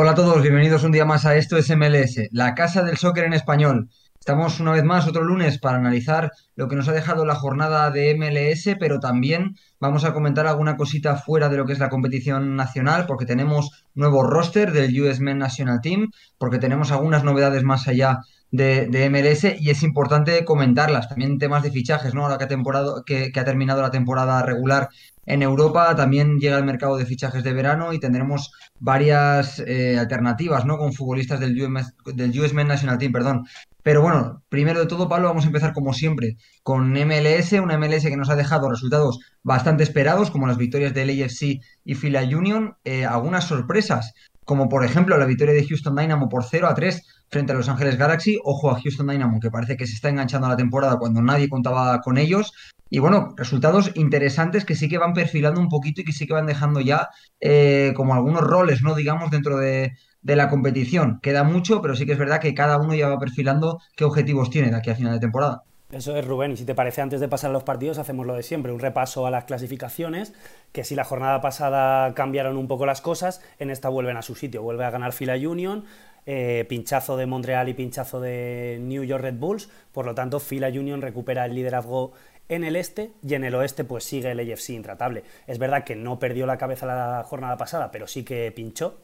Hola a todos, bienvenidos un día más a Esto es MLS, la casa del soccer en español. Estamos una vez más otro lunes para analizar lo que nos ha dejado la jornada de MLS, pero también vamos a comentar alguna cosita fuera de lo que es la competición nacional, porque tenemos nuevo roster del US Men National Team, porque tenemos algunas novedades más allá de, MLS y es importante comentarlas. También temas de fichajes, ¿no? Ahora que ha, temporada, que, que ha terminado la temporada regular en Europa, también llega el mercado de fichajes de verano y tendremos varias eh, alternativas, ¿no? Con futbolistas del US, del US Men National Team, perdón. Pero bueno, primero de todo, Pablo, vamos a empezar como siempre con MLS, una MLS que nos ha dejado resultados bastante esperados, como las victorias del AFC y Fila Union, eh, algunas sorpresas, como por ejemplo la victoria de Houston Dynamo por 0 a 3 frente a Los Ángeles Galaxy. Ojo a Houston Dynamo, que parece que se está enganchando a la temporada cuando nadie contaba con ellos. Y bueno, resultados interesantes que sí que van perfilando un poquito y que sí que van dejando ya eh, como algunos roles, ¿no? Digamos, dentro de, de, la competición. Queda mucho, pero sí que es verdad que cada uno ya va perfilando qué objetivos tiene de aquí a final de temporada. Eso es Rubén, y si te parece, antes de pasar a los partidos, hacemos lo de siempre, un repaso a las clasificaciones, que si la jornada pasada cambiaron un poco las cosas, en esta vuelven a su sitio, vuelve a ganar Fila Union, eh, pinchazo de Montreal y pinchazo de New York Red Bulls, por lo tanto Fila Union recupera el liderazgo en el este y en el oeste pues sigue el AFC intratable. Es verdad que no perdió la cabeza la jornada pasada, pero sí que pinchó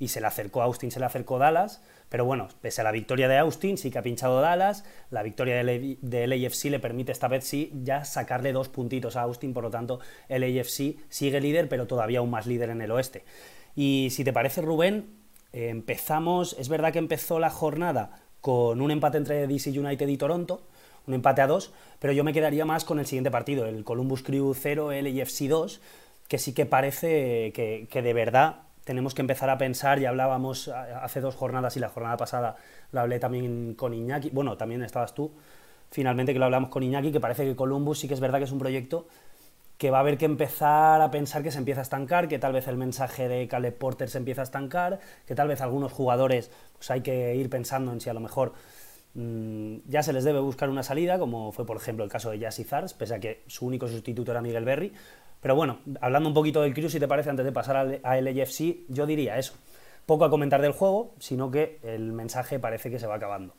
y se le acercó Austin, se le acercó Dallas, pero bueno, pese a la victoria de Austin, sí que ha pinchado Dallas, la victoria del, del AFC le permite esta vez sí ya sacarle dos puntitos a Austin, por lo tanto el AFC sigue líder, pero todavía aún más líder en el oeste. Y si te parece Rubén, empezamos, es verdad que empezó la jornada con un empate entre DC United y Toronto, un empate a dos, pero yo me quedaría más con el siguiente partido, el Columbus Crew 0, LAFC 2, que sí que parece que, que, de verdad tenemos que empezar a pensar, ya hablábamos hace dos jornadas y la jornada pasada lo hablé también con Iñaki, bueno, también estabas tú, finalmente que lo hablamos con Iñaki, que parece que Columbus sí que es verdad que es un proyecto que va a haber que empezar a pensar que se empieza a estancar, que tal vez el mensaje de Caleb Porter se empieza a estancar, que tal vez algunos jugadores pues hay que ir pensando en si a lo mejor Mm, ya se les debe buscar una salida, como fue por ejemplo el caso de Jassy Zars, pese a que su único sustituto era Miguel Berry. Pero bueno, hablando un poquito del Crew, si te parece, antes de pasar a LAFC, yo diría eso. Poco a comentar del juego, sino que el mensaje parece que se va acabando.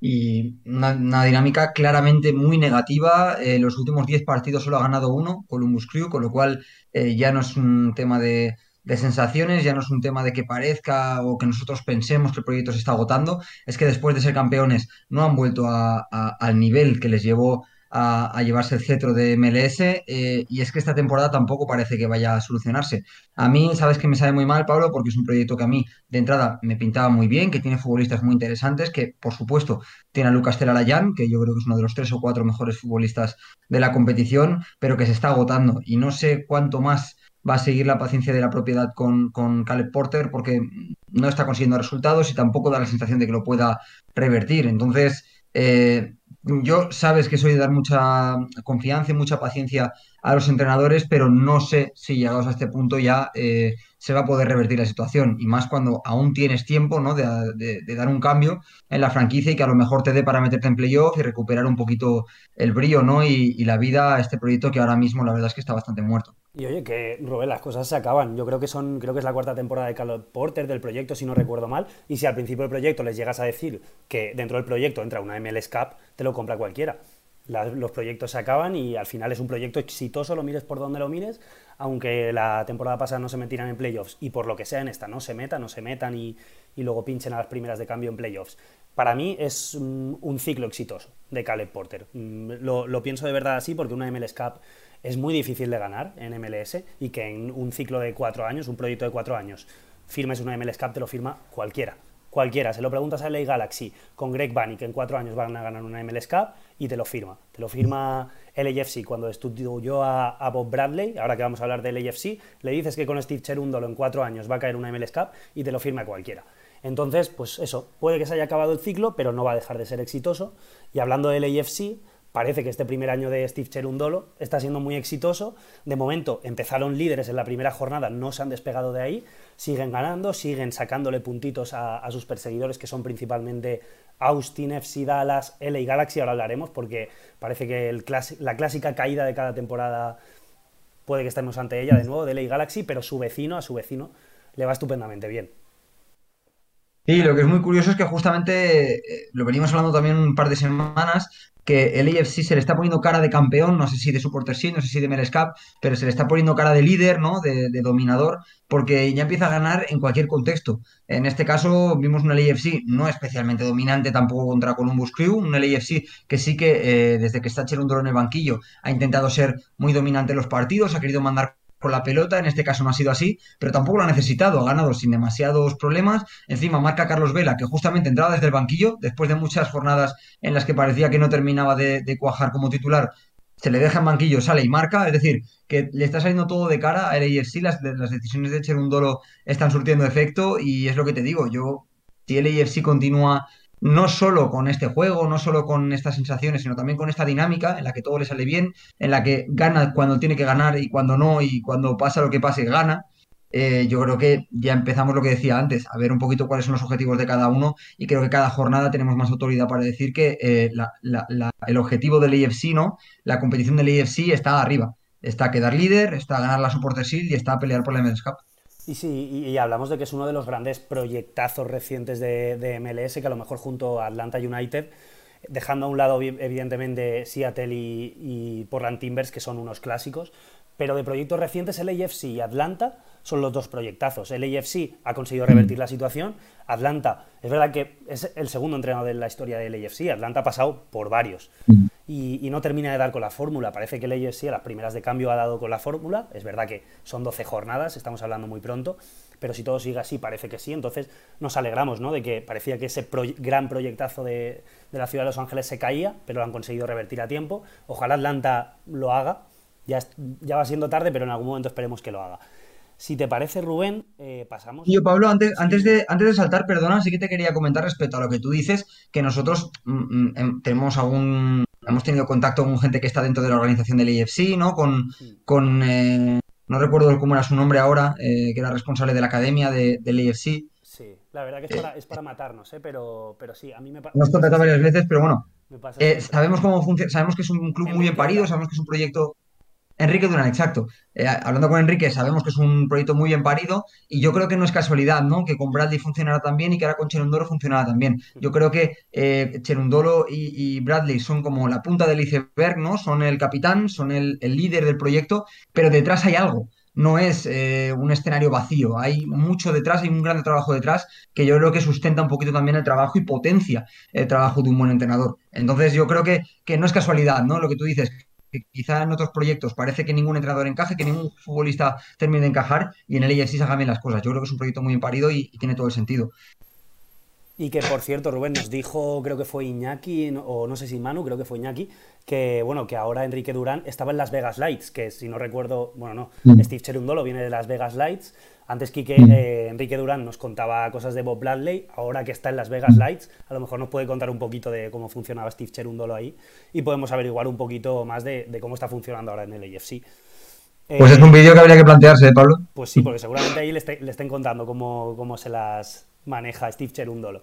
Y una, dinámica claramente muy negativa. Eh, los últimos 10 partidos solo ha ganado uno, Columbus Crew, con lo cual eh, ya no es un tema de, de sensaciones, ya no es un tema de que parezca o que nosotros pensemos que el proyecto se está agotando, es que después de ser campeones no han vuelto al nivel que les llevó a, llevarse el cetro de MLS eh, y es que esta temporada tampoco parece que vaya a solucionarse. A mí, sabes que me sabe muy mal, Pablo, porque es un proyecto que a mí de entrada me pintaba muy bien, que tiene futbolistas muy interesantes, que por supuesto tiene a Lucas Telalayán, que yo creo que es uno de los tres o cuatro mejores futbolistas de la competición, pero que se está agotando y no sé cuánto más va a seguir la paciencia de la propiedad con, con Caleb Porter porque no está consiguiendo resultados y tampoco da la sensación de que lo pueda revertir. Entonces, eh, yo sabes que soy de dar mucha confianza y mucha paciencia a los entrenadores, pero no sé si llegados a este punto ya eh, se va a poder revertir la situación. Y más cuando aún tienes tiempo ¿no? de, dar un cambio en la franquicia y que a lo mejor te dé para meterte en playoff y recuperar un poquito el brillo ¿no? y, y la vida a este proyecto que ahora mismo la verdad es que está bastante muerto. Y oye, que Rubén, las cosas se acaban. Yo creo que son, creo que es la cuarta temporada de Carlos Porter del proyecto, si no recuerdo mal. Y si al principio del proyecto les llegas a decir que dentro del proyecto entra una MLS Cup, te lo compra cualquiera. los proyectos se acaban y al final es un proyecto exitoso, lo mires por donde lo mires, aunque la temporada pasada no se metieran en playoffs y por lo que sea en esta no se metan, no se metan y, y luego pinchen a las primeras de cambio en playoffs. Para mí es un, un ciclo exitoso de Caleb Porter. Mm, lo, lo, pienso de verdad así porque una MLS Cup es muy difícil de ganar en MLS y que en un ciclo de cuatro años, un proyecto de cuatro años, firmes una MLS Cup, te lo firma cualquiera. Cualquiera, se lo preguntas a LA Galaxy con Greg Bunny, que en cuatro años van a ganar una MLS Cup, y te lo firma. Te lo firma LAFC cuando estudió a, a Bob Bradley, ahora que vamos a hablar de LAFC, le dices que con Steve Cherundolo en cuatro años va a caer una MLS Cup y te lo firma cualquiera. Entonces, pues eso, puede que se haya acabado el ciclo, pero no va a dejar de ser exitoso. Y hablando de LAFC, Parece que este primer año de Steve Cherundolo está siendo muy exitoso. De momento empezaron líderes en la primera jornada, no se han despegado de ahí, siguen ganando, siguen sacándole puntitos a, sus perseguidores, que son principalmente Austin, FC Dallas, LA Galaxy, ahora hablaremos, porque parece que la clásica caída de cada temporada puede que estemos ante ella de nuevo, de LA Galaxy, pero su vecino, a su vecino, le va estupendamente bien. Sí, lo que es muy curioso es que justamente eh, lo venimos hablando también un par de semanas, que el AFC se le está poniendo cara de campeón, no sé si de Supporter Shield, no sé si de MLS Cup, pero se le está poniendo cara de líder, ¿no? De, dominador, porque ya empieza a ganar en cualquier contexto. En este caso vimos un LAFC no especialmente dominante tampoco contra Columbus Crew, un LAFC que sí que eh, desde que está Cherundolo en el banquillo ha intentado ser muy dominante en los partidos, ha querido mandar con la pelota, en este caso no ha sido así, pero tampoco lo ha necesitado, ha ganado sin demasiados problemas. Encima marca Carlos Vela, que justamente entraba desde el banquillo, después de muchas jornadas en las que parecía que no terminaba de, cuajar como titular, se le deja en banquillo, sale y marca, es decir, que le está saliendo todo de cara a AFC, las, las decisiones de Cherundolo están surtiendo efecto y es lo que te digo, yo, si el continúa no solo con este juego, no solo con estas sensaciones, sino también con esta dinámica en la que todo le sale bien, en la que gana cuando tiene que ganar y cuando no, y cuando pasa lo que pase, gana. Eh, yo creo que ya empezamos lo que decía antes, a ver un poquito cuáles son los objetivos de cada uno y creo que cada jornada tenemos más autoridad para decir que eh, el objetivo del AFC, ¿no? la competición del AFC está arriba, está a quedar líder, está a ganar la Supporter Shield y está a pelear por la Men's Cup. Y sí, y, hablamos de que es uno de los grandes proyectazos recientes de, MLS, que a lo mejor junto a Atlanta United, dejando a un lado evidentemente Seattle y, y Portland Timbers, que son unos clásicos, pero de proyectos recientes el AFC y Atlanta son los dos proyectazos. El AFC ha conseguido revertir la situación, Atlanta, es verdad que es el segundo entrenador de la historia del AFC, Atlanta ha pasado por varios y, no termina de dar con la fórmula. Parece que el AFC a las primeras de cambio ha dado con la fórmula, es verdad que son 12 jornadas, estamos hablando muy pronto, pero si todo sigue así parece que sí, entonces nos alegramos ¿no? de que parecía que ese gran proyectazo de, de la ciudad de Los Ángeles se caía, pero lo han conseguido revertir a tiempo. Ojalá Atlanta lo haga ya, va siendo tarde, pero en algún momento esperemos que lo haga. Si te parece, Rubén, eh, pasamos. Yo, Pablo, antes, antes, de, antes de saltar, perdona, sí que te quería comentar respecto a lo que tú dices, que nosotros mm, mm, em, tenemos algún. Hemos tenido contacto con gente que está dentro de la organización del IFC, ¿no? Con. con eh, no recuerdo cómo era su nombre ahora, eh, que era responsable de la academia del IFC. Sí, la verdad que es para, matarnos, ¿eh? pero, pero sí, a mí me. Nos contactado varias veces, pero bueno. sabemos cómo funciona, sabemos que es un club muy bien parido, sabemos que es un proyecto Enrique Durán, exacto. Eh, hablando con Enrique, sabemos que es un proyecto muy bien parido y yo creo que no es casualidad, ¿no? Que con Bradley funcionara tan bien y que ahora con Cherundolo funcionara tan bien. Yo creo que eh, Cherundolo y, Bradley son como la punta del iceberg, ¿no? Son el capitán, son el, líder del proyecto, pero detrás hay algo. No es eh, un escenario vacío, hay mucho detrás, hay un gran trabajo detrás que yo creo que sustenta un poquito también el trabajo y potencia el trabajo de un buen entrenador. Entonces yo creo que, que no es casualidad, ¿no? Lo que tú dices, que quizá en otros proyectos parece que ningún entrenador encaje, que ningún futbolista termine de encajar y en el AFC se hagan bien las cosas. Yo creo que es un proyecto muy bien parido y, tiene todo el sentido. Y que por cierto, Rubén nos dijo, creo que fue Iñaki, o no sé si Manu, creo que fue Iñaki, que bueno, que ahora Enrique Durán estaba en Las Vegas Lights, que si no recuerdo, bueno, no, mm. Steve Cherundolo viene de Las Vegas Lights, antes Quique, mm. eh, Enrique Durán nos contaba cosas de Bob Bradley, ahora que está en Las Vegas Lights, a lo mejor nos puede contar un poquito de cómo funcionaba Steve Cherundolo ahí y podemos averiguar un poquito más de, cómo está funcionando ahora en el AFC. Pues es un vídeo que habría que plantearse, ¿eh, Pablo. Pues sí, porque seguramente ahí le, estén contando cómo, cómo, se las maneja Steve Cherundolo.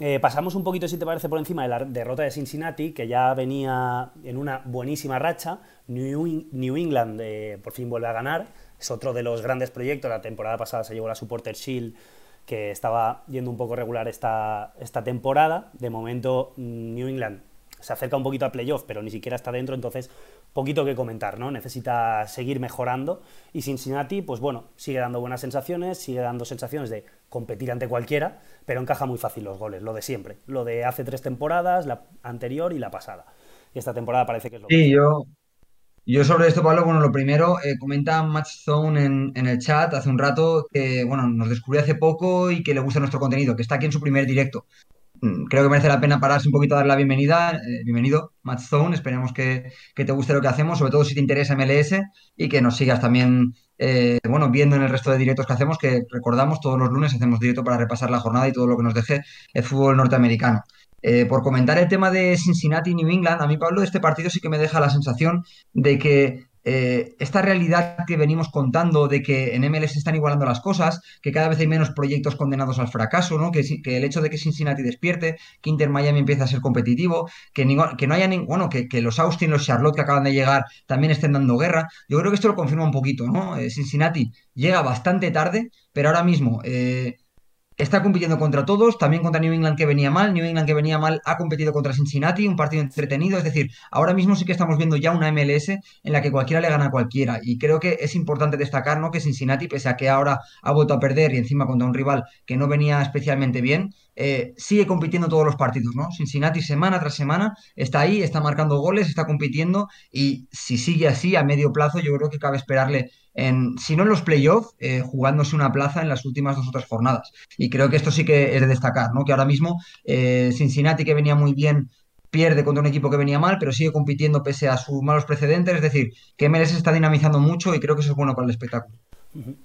Eh, pasamos un poquito, si te parece, por encima de la derrota de Cincinnati, que ya venía en una buenísima racha. New, England por fin vuelve a ganar es otro de los grandes proyectos. La temporada pasada se llevó la Supporter Shield, que estaba yendo un poco regular esta, esta temporada. De momento, mm, New England se acerca un poquito a playoff, pero ni siquiera está dentro, entonces poquito que comentar, ¿no? Necesita seguir mejorando y Cincinnati, pues bueno, sigue dando buenas sensaciones, sigue dando sensaciones de competir ante cualquiera, pero encaja muy fácil los goles, lo de siempre, lo de hace tres temporadas, la anterior y la pasada. Y esta temporada parece que es lo Sí, yo, yo sobre esto, Pablo, bueno, lo primero, eh, comenta Match Zone en, en, el chat hace un rato que, bueno, nos descubrió hace poco y que le gusta nuestro contenido, que está aquí en su primer directo. Mm, creo que merece la pena pararse un poquito a dar la bienvenida. Eh, bienvenido, Match Zone. Esperemos que, te guste lo que hacemos, sobre todo si te interesa MLS y que nos sigas también, eh, bueno, viendo en el resto de directos que hacemos, que recordamos, todos los lunes hacemos directo para repasar la jornada y todo lo que nos deje el fútbol norteamericano. Eh, por comentar el tema de Cincinnati y New England, a mí, Pablo, este partido sí que me deja la sensación de que eh, esta realidad que venimos contando de que en MLS están igualando las cosas, que cada vez hay menos proyectos condenados al fracaso, ¿no? que, que el hecho de que Cincinnati despierte, que Inter Miami empiece a ser competitivo, que, que no haya ningún, bueno, que, los Austin, los Charlotte que acaban de llegar también estén dando guerra. Yo creo que esto lo confirma un poquito, ¿no? Eh, Cincinnati llega bastante tarde, pero ahora mismo está compitiendo contra todos, también contra New England que venía mal, New England que venía mal ha competido contra Cincinnati, un partido entretenido, es decir, ahora mismo sí que estamos viendo ya una MLS en la que cualquiera le gana a cualquiera y creo que es importante destacar ¿no? que Cincinnati, pese a que ahora ha vuelto a perder y encima contra un rival que no venía especialmente bien, eh, sigue compitiendo todos los partidos, ¿no? Cincinnati semana tras semana está ahí, está marcando goles, está compitiendo y si sigue así a medio plazo yo creo que cabe esperarle en, si no en los playoffs, eh, jugándose una plaza en las últimas dos o tres jornadas. Y creo que esto sí que es de destacar, ¿no? Que ahora mismo eh, Cincinnati, que venía muy bien, pierde contra un equipo que venía mal, pero sigue compitiendo pese a sus malos precedentes. Es decir, que MLS está dinamizando mucho y creo que eso es bueno para el espectáculo.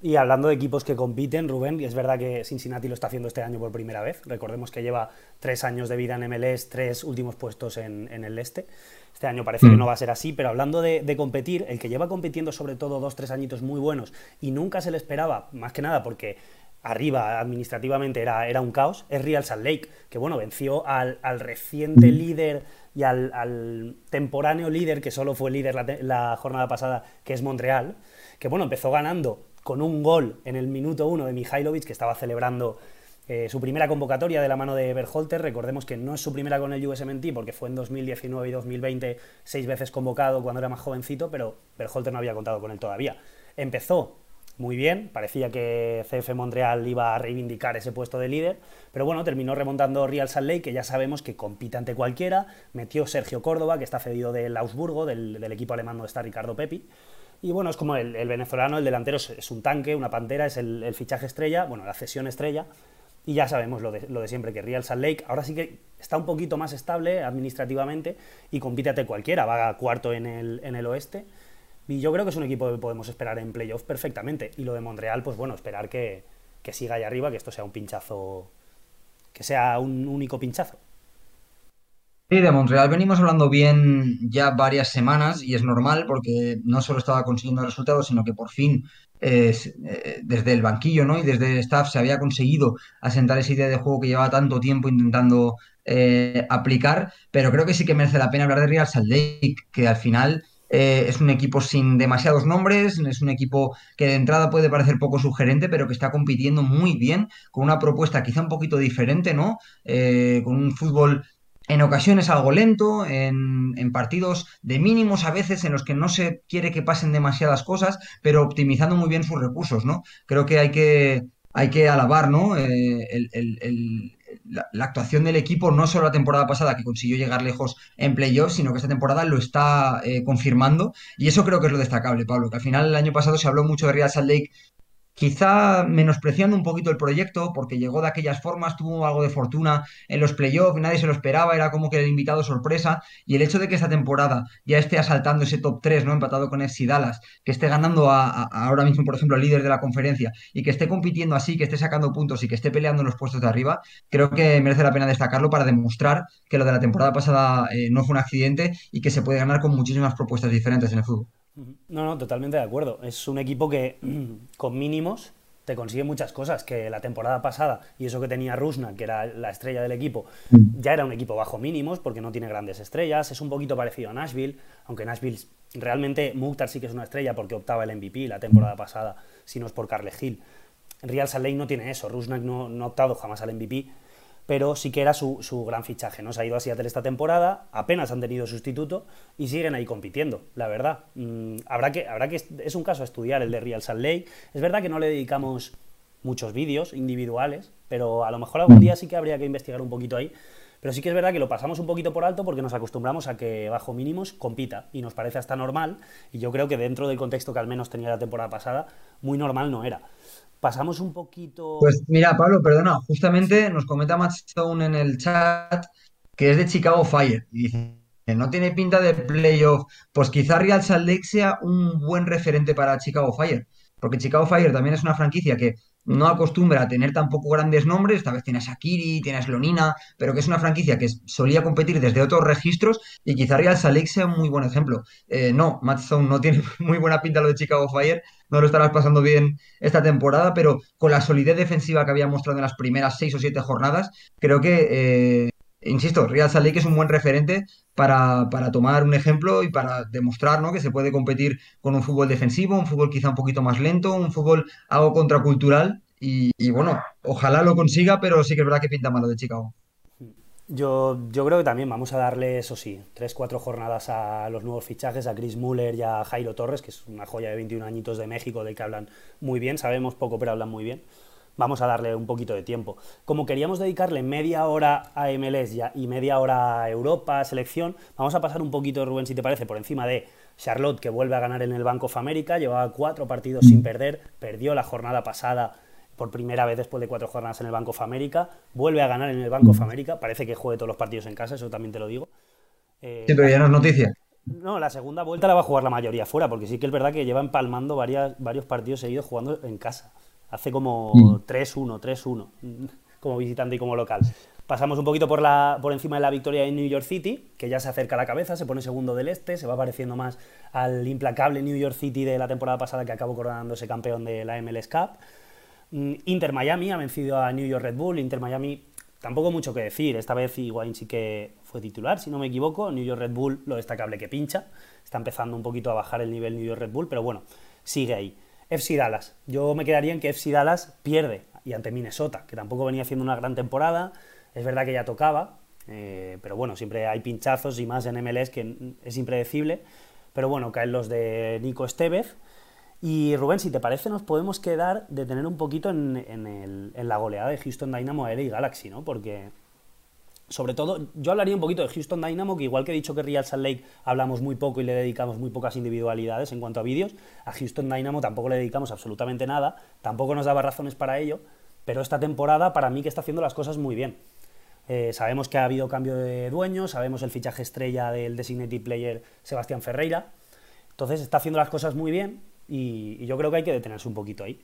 Y hablando de equipos que compiten, Rubén, y es verdad que Cincinnati lo está haciendo este año por primera vez. Recordemos que lleva tres años de vida en MLS, tres últimos puestos en, el este. Este año parece que mm. no va a ser así, pero hablando de, competir, el que lleva compitiendo sobre todo dos, tres añitos muy buenos y nunca se le esperaba, más que nada porque arriba administrativamente era, era un caos, es Real Salt Lake, que bueno, venció al, reciente mm. líder y al, temporáneo líder, que solo fue líder la, la jornada pasada, que es Montreal, que bueno, empezó ganando con un gol en el minuto uno de Mihailovic, que estaba celebrando eh, su primera convocatoria de la mano de Berholter. Recordemos que no es su primera con el USMNT, porque fue en 2019 y 2020 seis veces convocado cuando era más jovencito, pero Berholter no había contado con él todavía. Empezó muy bien, parecía que CF Montreal iba a reivindicar ese puesto de líder, pero bueno, terminó remontando Real Salt Lake, que ya sabemos que compite ante cualquiera, metió Sergio Córdoba, que está cedido del Augsburgo, del, equipo alemán donde está Ricardo Pepi, y bueno, es como el, venezolano, el delantero es, un tanque, una pantera, es el, fichaje estrella, bueno, la cesión estrella. Y ya sabemos lo de, lo de, siempre, que Real Salt Lake ahora sí que está un poquito más estable administrativamente y compite cualquiera, va a cuarto en el, en el oeste. Y yo creo que es un equipo que podemos esperar en playoff perfectamente. Y lo de Montreal, pues bueno, esperar que, que siga ahí arriba, que esto sea un pinchazo, que sea un único pinchazo. Sí, de Montreal venimos hablando bien ya varias semanas y es normal porque no solo estaba consiguiendo resultados, sino que por fin eh, desde el banquillo ¿no? y desde el staff se había conseguido asentar esa idea de juego que llevaba tanto tiempo intentando eh, aplicar, pero creo que sí que merece la pena hablar de Real Salt que al final eh, es un equipo sin demasiados nombres, es un equipo que de entrada puede parecer poco sugerente, pero que está compitiendo muy bien, con una propuesta quizá un poquito diferente, ¿no? con un fútbol en ocasiones algo lento, en, partidos de mínimos a veces en los que no se quiere que pasen demasiadas cosas, pero optimizando muy bien sus recursos, ¿no? Creo que hay que, hay que alabar, ¿no? Eh, la, actuación del equipo, no solo la temporada pasada que consiguió llegar lejos en playoffs, sino que esta temporada lo está eh, confirmando. Y eso creo que es lo destacable, Pablo, que al final el año pasado se habló mucho de Real Salt Lake quizá menospreciando un poquito el proyecto, porque llegó de aquellas formas, tuvo algo de fortuna en los playoffs, nadie se lo esperaba, era como que el invitado sorpresa, y el hecho de que esta temporada ya esté asaltando ese top 3, ¿no? Empatado con FC Dallas, que esté ganando a, ahora mismo, por ejemplo, al líder de la conferencia, y que esté compitiendo así, que esté sacando puntos y que esté peleando en los puestos de arriba, creo que merece la pena destacarlo para demostrar que lo de la temporada pasada eh, no fue un accidente y que se puede ganar con muchísimas propuestas diferentes en el fútbol. No, no, totalmente de acuerdo. Es un equipo que con mínimos te consigue muchas cosas, que la temporada pasada, y eso que tenía Rusna, que era la estrella del equipo, mm. ya era un equipo bajo mínimos, porque no tiene grandes estrellas, es un poquito parecido a Nashville, aunque Nashville realmente Mukhtar sí que es una estrella porque optaba el MVP la temporada pasada, si no es por Carle Hill. Real Salt Lake no tiene eso, Rusnak no, no ha optado jamás al MVP, pero sí que era su, gran fichaje. ¿no? Se ha ido a Seattle esta temporada, apenas han tenido sustituto y siguen ahí compitiendo, la verdad. Mm, habrá, que, habrá que, es un caso a estudiar el de Real Salt Lake. Es verdad que no le dedicamos muchos vídeos individuales, pero a lo mejor algún día sí que habría que investigar un poquito ahí. Pero sí que es verdad que lo pasamos un poquito por alto porque nos acostumbramos a que bajo mínimos compita y nos parece hasta normal. Y yo creo que dentro del contexto que al menos tenía la temporada pasada, muy normal no era. Pasamos un poquito. Pues mira, Pablo, perdona, justamente nos comenta Matt Stone en el chat que es de Chicago Fire y dice no tiene pinta de playoff. Pues quizá Real Salt Lake sea un buen referente para Chicago Fire, porque Chicago Fire también es una franquicia que no acostumbra a tener tampoco grandes nombres, esta vez tienes a Kiri, tienes Lonina, pero que es una franquicia que solía competir desde otros registros y quizá Real Salt sea un muy buen ejemplo. Eh, no, Matt Stone no tiene muy buena pinta lo de Chicago Fire, no lo estarás pasando bien esta temporada, pero con la solidez defensiva que había mostrado en las primeras seis o siete jornadas, creo que, eh, insisto, Real Salt Lake es un buen referente para, tomar un ejemplo y para demostrar ¿no? que se puede competir con un fútbol defensivo, un fútbol quizá un poquito más lento, un fútbol algo contracultural y, bueno, ojalá lo consiga, pero sí que es verdad que pinta malo de Chicago. Yo, yo creo que también vamos a darle, eso sí, tres, cuatro jornadas a los nuevos fichajes, a Chris Muller y a Jairo Torres, que es una joya de 21 añitos de México, del que hablan muy bien, sabemos poco, pero hablan muy bien. Vamos a darle un poquito de tiempo. Como queríamos dedicarle media hora a MLS y media hora a Europa, selección, vamos a pasar un poquito, Rubén, si te parece, por encima de Charlotte, que vuelve a ganar en el Banco of America, llevaba cuatro partidos sin perder, perdió la jornada pasada por primera vez después de cuatro jornadas en el Banco of America, vuelve a ganar en el Banco of America, parece que juegue todos los partidos en casa, eso también te lo digo. Eh, sí, pero ya no es noticia. No, la segunda vuelta la va a jugar la mayoría fuera, porque sí que es verdad que lleva empalmando varias, varios partidos seguidos jugando en casa. Hace como 3-1, 3-1, como visitante y como local. Pasamos un poquito por, la, por encima de la victoria de New York City, que ya se acerca a la cabeza, se pone segundo del este, se va pareciendo más al implacable New York City de la temporada pasada que acabó coronándose campeón de la MLS Cup. Mm, Inter Miami ha vencido a New York Red Bull. Inter Miami, tampoco mucho que decir. Esta vez Higuaín sí que fue titular, si no me equivoco. New York Red Bull, lo destacable que pincha. Está empezando un poquito a bajar el nivel New York Red Bull, pero bueno, sigue ahí. FC Dallas. Yo me quedaría en que FC Dallas pierde y ante Minnesota, que tampoco venía haciendo una gran temporada. Es verdad que ya tocaba, eh, pero bueno, siempre hay pinchazos y más en MLS que es impredecible. Pero bueno, caen los de Nico Estevez y Rubén, si te parece, nos podemos quedar de tener un poquito en, la goleada de Houston Dynamo LA Galaxy, ¿no? Porque, sobre todo, yo hablaría un poquito de Houston Dynamo, que igual que he dicho que Real Salt Lake hablamos muy poco y le dedicamos muy pocas individualidades en cuanto a vídeos, a Houston Dynamo tampoco le dedicamos absolutamente nada, tampoco nos daba razones para ello, pero esta temporada para mí que está haciendo las cosas muy bien. Eh, sabemos que ha habido cambio de dueño, sabemos el fichaje estrella del designated player Sebastián Ferreira, entonces está haciendo las cosas muy bien y, yo creo que hay que detenerse un poquito ahí.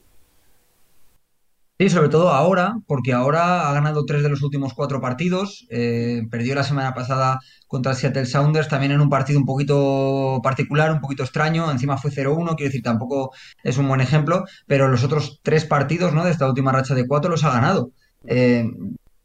Sí, sobre todo ahora, porque ahora ha ganado tres de los últimos cuatro partidos. Eh, perdió la semana pasada contra el Seattle Sounders, también en un partido un poquito particular, un poquito extraño. Encima fue 0-1, quiero decir, tampoco es un buen ejemplo, pero los otros tres partidos ¿no? de esta última racha de cuatro los ha ganado. Eh,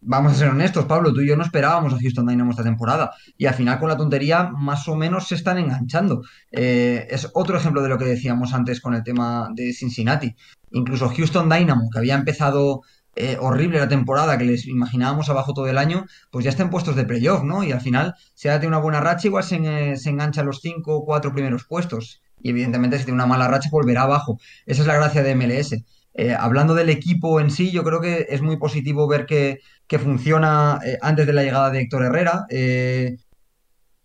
vamos a ser honestos, Pablo, tú y yo no esperábamos a Houston Dynamo esta temporada y al final con la tontería más o menos se están enganchando. Eh, es otro ejemplo de lo que decíamos antes con el tema de Cincinnati. Incluso Houston Dynamo, que había empezado eh, horrible la temporada, que les imaginábamos abajo todo el año, pues ya está en puestos de playoff, ¿no? Y al final, si ahora tiene una buena racha, igual se, eh, engancha a los cinco o cuatro primeros puestos. Y evidentemente si tiene una mala racha, volverá abajo. Esa es la gracia de MLS. Eh, hablando del equipo en sí, yo creo que es muy positivo ver que, funciona eh, antes de la llegada de Héctor Herrera, eh,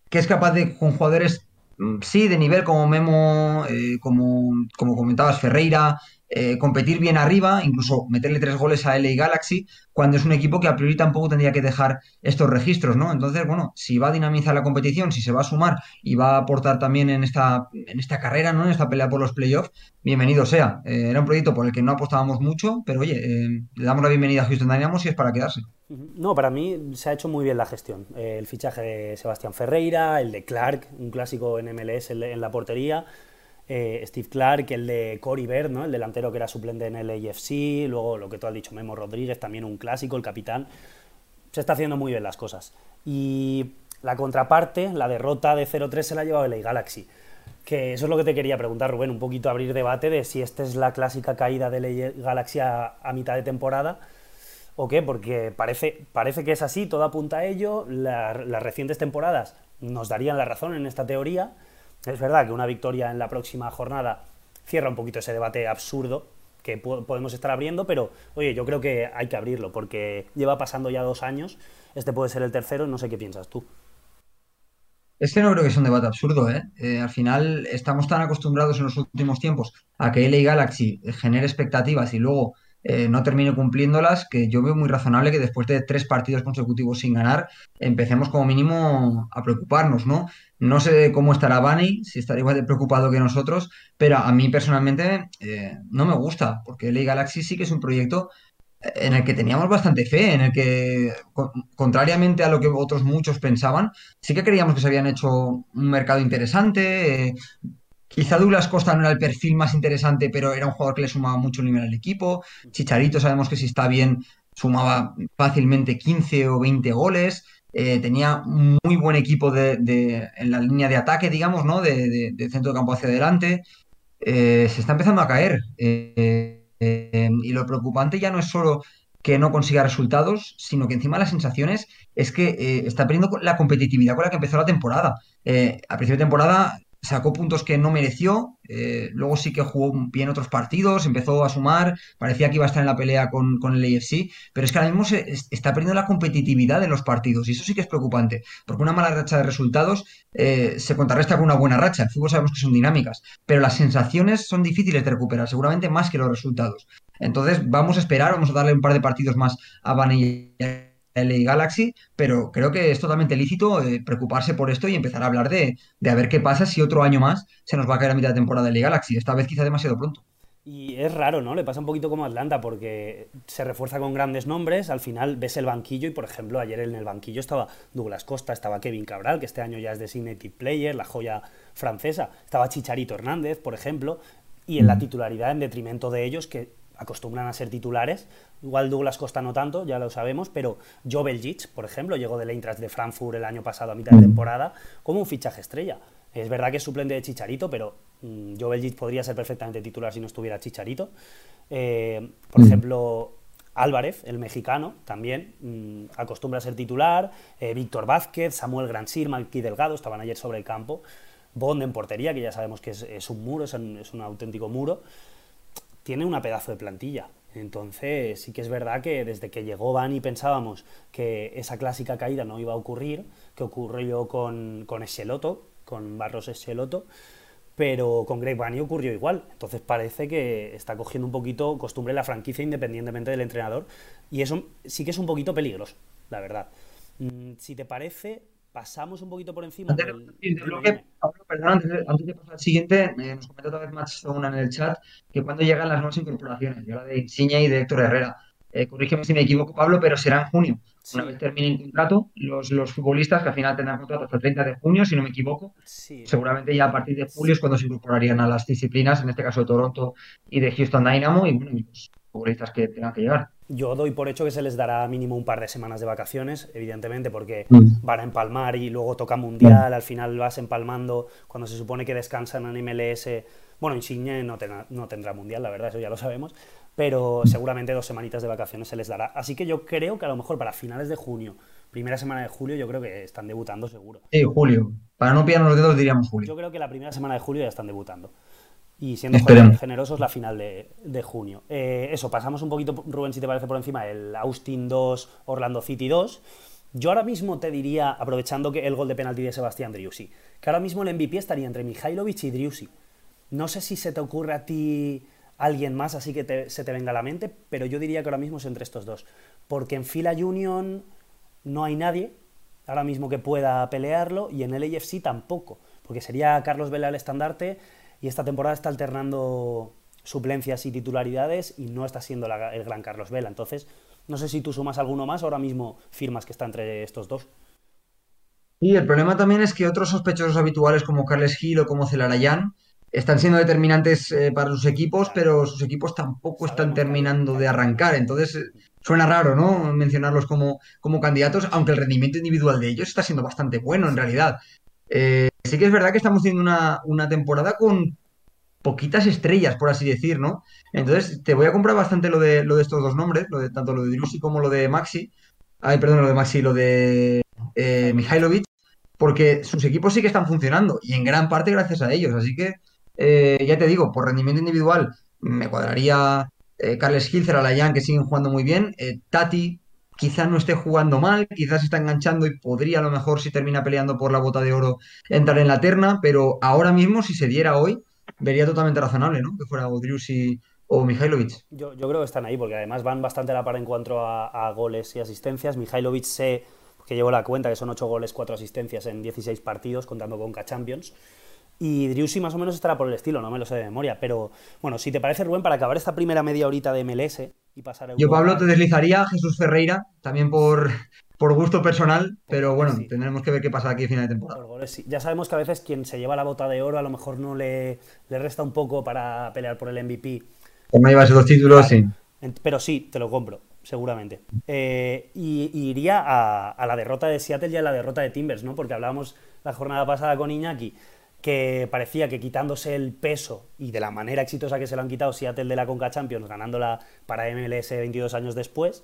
que es capaz de, con jugadores, mm, sí, de nivel como Memo, como, como comentabas, Ferreira, eh, competir bien arriba, incluso meterle tres goles a LA Galaxy, cuando es un equipo que a priori tampoco tendría que dejar estos registros, ¿no? Entonces, bueno, si va a dinamizar la competición, si se va a sumar y va a aportar también en esta, en esta carrera, ¿no? En esta pelea por los playoffs, bienvenido sea. Eh, era un proyecto por el que no apostábamos mucho, pero oye, eh, le damos la bienvenida a Houston Dynamo si es para quedarse. No, para mí se ha hecho muy bien la gestión. el fichaje de Sebastián Ferreira, el de Clark, un clásico en MLS en la portería. Eh, Steve Clark, el de Cory Bird, ¿no? el delantero que era suplente en el AFC, luego lo que tú has dicho, Memo Rodríguez, también un clásico, el capitán. Se está haciendo muy bien las cosas. Y la contraparte, la derrota de 0-3 se la ha llevado el Galaxy. Que eso es lo que te quería preguntar, Rubén, un poquito abrir debate de si esta es la clásica caída de la Galaxy a, mitad de temporada o qué, porque parece, parece que es así, todo apunta a ello, las recientes temporadas nos darían la razón en esta teoría, es verdad que una victoria en la próxima jornada cierra un poquito ese debate absurdo que podemos estar abriendo, pero oye, yo creo que hay que abrirlo porque lleva pasando ya dos años, este puede ser el tercero, no sé qué piensas tú. Es que no creo que sea un debate absurdo, ¿eh? ¿eh? Al final estamos tan acostumbrados en los últimos tiempos a que LA Galaxy genere expectativas y luego eh, no termine cumpliéndolas, que yo veo muy razonable que después de tres partidos consecutivos sin ganar, empecemos como mínimo a preocuparnos, ¿no? No sé cómo estará Bani, si estará igual de preocupado que nosotros, pero a mí personalmente eh, no me gusta, porque LA Galaxy sí que es un proyecto en el que teníamos bastante fe, en el que, contrariamente a lo que otros muchos pensaban, sí que creíamos que se habían hecho un mercado interesante, eh, Quizá Douglas Costa no era el perfil más interesante, pero era un jugador que le sumaba mucho nivel al equipo. Chicharito sabemos que si está bien sumaba fácilmente 15 o 20 goles. Eh, tenía muy buen equipo de, en la línea de ataque, digamos, ¿no? De, centro de campo hacia adelante. Eh, se está empezando a caer. Eh, y lo preocupante ya no es solo que no consiga resultados, sino que encima las sensaciones es que está perdiendo la competitividad con la que empezó la temporada. A principio de temporada sacó puntos que no mereció, eh, luego sí que jugó bien otros partidos, empezó a sumar, parecía que iba a estar en la pelea con, el AFC, pero es que ahora mismo se, está perdiendo la competitividad en los partidos y eso sí que es preocupante, porque una mala racha de resultados se contrarresta con una buena racha, el fútbol sabemos que son dinámicas, pero las sensaciones son difíciles de recuperar, seguramente más que los resultados. Entonces, vamos a esperar, vamos a darle un par de partidos más a Vanilla LA Galaxy, pero creo que es totalmente lícito eh, preocuparse por esto y empezar a hablar de, a ver qué pasa si otro año más se nos va a caer a mitad de temporada de LA Galaxy. Esta vez quizá demasiado pronto. Y es raro, ¿no? Le pasa un poquito como a Atlanta porque se refuerza con grandes nombres, al final ves el banquillo y, por ejemplo, ayer en el banquillo estaba Douglas Costa, estaba Kevin Cabral, que este año ya es designated player, la joya francesa, estaba Chicharito Hernández, por ejemplo, y en la titularidad en detrimento de ellos que acostumbran a ser titulares. Igual Douglas Costa no tanto, ya lo sabemos, pero Joe Belgic, por ejemplo, llegó del Eintracht de Frankfurt el año pasado a mitad de temporada como un fichaje estrella. Es verdad que es suplente de Chicharito, pero mm, Joe Belgic podría ser perfectamente titular si no estuviera Chicharito. Eh, por ejemplo, Álvarez, el mexicano, también mm, acostumbra a ser titular. Eh, Víctor Vázquez, Samuel Gransir, Malqui Delgado, estaban ayer sobre el campo. Bond en portería, que ya sabemos que es, un muro, es un auténtico muro tiene una pedazo de plantilla. Entonces, sí que es verdad que desde que llegó Bani pensábamos que esa clásica caída no iba a ocurrir, que ocurrió con, con Escheloto, con Barros Escheloto, pero con Greg Bani ocurrió igual. Entonces parece que está cogiendo un poquito costumbre la franquicia independientemente del entrenador, y eso sí que es un poquito peligroso, la verdad. Mm, si te parece, pasamos un poquito por encima antes, del... perdón, antes, de pasar al siguiente, nos comenta otra vez Max una en el chat que cuando llegan las nuevas incorporaciones, yo la de Insigne y de Héctor Herrera. Eh, corrígeme si me equivoco, Pablo, pero será en junio. Una vez termine el contrato, los, los futbolistas que al final tendrán contrato hasta el 30 de junio, si no me equivoco, seguramente ya a partir de julio es cuando se incorporarían a las disciplinas, en este caso de Toronto y de Houston Dynamo, y bueno, los futbolistas que tengan que llegar. Yo doy por hecho que se les dará mínimo un par de semanas de vacaciones, evidentemente, porque mm. van a empalmar y luego toca Mundial, al final vas empalmando cuando se supone que descansan en MLS. Bueno, Insigne no, no tendrá Mundial, la verdad, eso ya lo sabemos, pero seguramente dos semanitas de vacaciones se les dará. Así que yo creo que a lo mejor para finales de junio, primera semana de julio, yo creo que están debutando seguro. Sí, julio. Para no pillarnos los dedos diríamos julio. Yo creo que la primera semana de julio ya están debutando y siendo generosos la final de, junio. Eh, eso, pasamos un poquito, Rubén, si te parece por encima, el Austin 2, Orlando City 2. Yo ahora mismo te diría, aprovechando que el gol de penalti de Sebastián Driussi, que ahora mismo el MVP estaría entre Mihailovic y Driussi. No sé si se te ocurre a ti alguien más así que se te venga a la mente, pero yo diría que ahora mismo es entre estos dos. Porque en fila Union no hay nadie ahora mismo que pueda pelearlo y en el AFC tampoco, porque sería Carlos Vela el estandarte y esta temporada está alternando suplencias y titularidades y no está siendo el gran Carlos Vela. Entonces, no sé si tú sumas alguno más, ahora mismo firmas que está entre estos dos. Y el problema también es que otros sospechosos habituales como Carles Gil o como Celarayán están siendo determinantes eh, para sus equipos, pero sus equipos tampoco están terminando de arrancar. Entonces, eh, suena raro, ¿no? Mencionarlos como, como candidatos, aunque el rendimiento individual de ellos está siendo bastante bueno en realidad. Eh, sí que es verdad que estamos teniendo una, temporada con poquitas estrellas, por así decir, ¿no? Entonces, te voy a comprar bastante lo de, lo de estos dos nombres, lo de, tanto lo de Drusi como lo de Maxi. Ay, perdón, lo de Maxi, lo de eh, porque sus equipos sí que están funcionando y en gran parte gracias a ellos. Así que, eh, ya te digo, por rendimiento individual me cuadraría eh, Carles Hilzer, Alayan, que siguen jugando muy bien. Tati, quizás no esté jugando mal, quizás está enganchando y podría a lo mejor si termina peleando por la bota de oro entrar en la terna, pero ahora mismo si se diera hoy, vería totalmente razonable, ¿no? Que fuera Odriusi o Mihailovic. Yo, yo, creo que están ahí, porque además van bastante a la par en cuanto a, goles y asistencias. Mihailovic sé que llevo la cuenta que son 8 goles, 4 asistencias en 16 partidos, contando con K-Champions. Y Driussi más o menos estará por el estilo, no me lo sé de memoria. Pero bueno, si te parece, Rubén, para acabar esta primera media horita de MLS y pasar a Yo, Pablo, te deslizaría a Jesús Ferreira, también por, por gusto personal, pero bueno, tendremos que ver qué pasa aquí a final de temporada. Ya sabemos que a veces quien se lleva la bota de oro a lo mejor no le, le resta un poco para pelear por el MVP. Como llevas dos títulos, sí. Pero sí, te lo compro, seguramente. Eh, y, iría a, a, la derrota de Seattle y a la derrota de Timbers, ¿no? Porque hablábamos la jornada pasada con Iñaki que parecía que quitándose el peso y de la manera exitosa que se lo han quitado Seattle de la Conca Champions, ganándola para MLS 22 años después,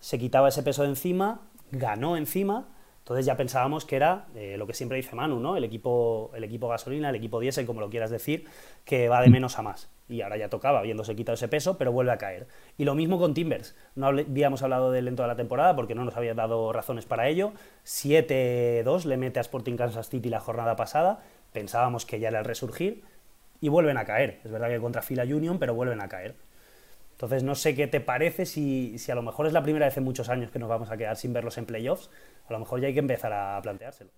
se quitaba ese peso de encima, ganó encima, entonces ya pensábamos que era eh, lo que siempre dice Manu, ¿no? El equipo, el equipo gasolina, el equipo diésel, como lo quieras decir, que va de menos a más. Y ahora ya tocaba, habiéndose quitado ese peso, pero vuelve a caer. Y lo mismo con Timbers. No habíamos hablado del lento de la temporada porque no nos había dado razones para ello. 7-2 le mete a Sporting Kansas City la jornada pasada pensábamos que ya era el resurgir, y vuelven a caer. Es verdad que contra Fila Union, pero vuelven a caer. Entonces no sé qué te parece si, a lo mejor es la primera vez en muchos años que nos vamos a quedar sin verlos en playoffs. A lo mejor ya hay que empezar a planteárselo.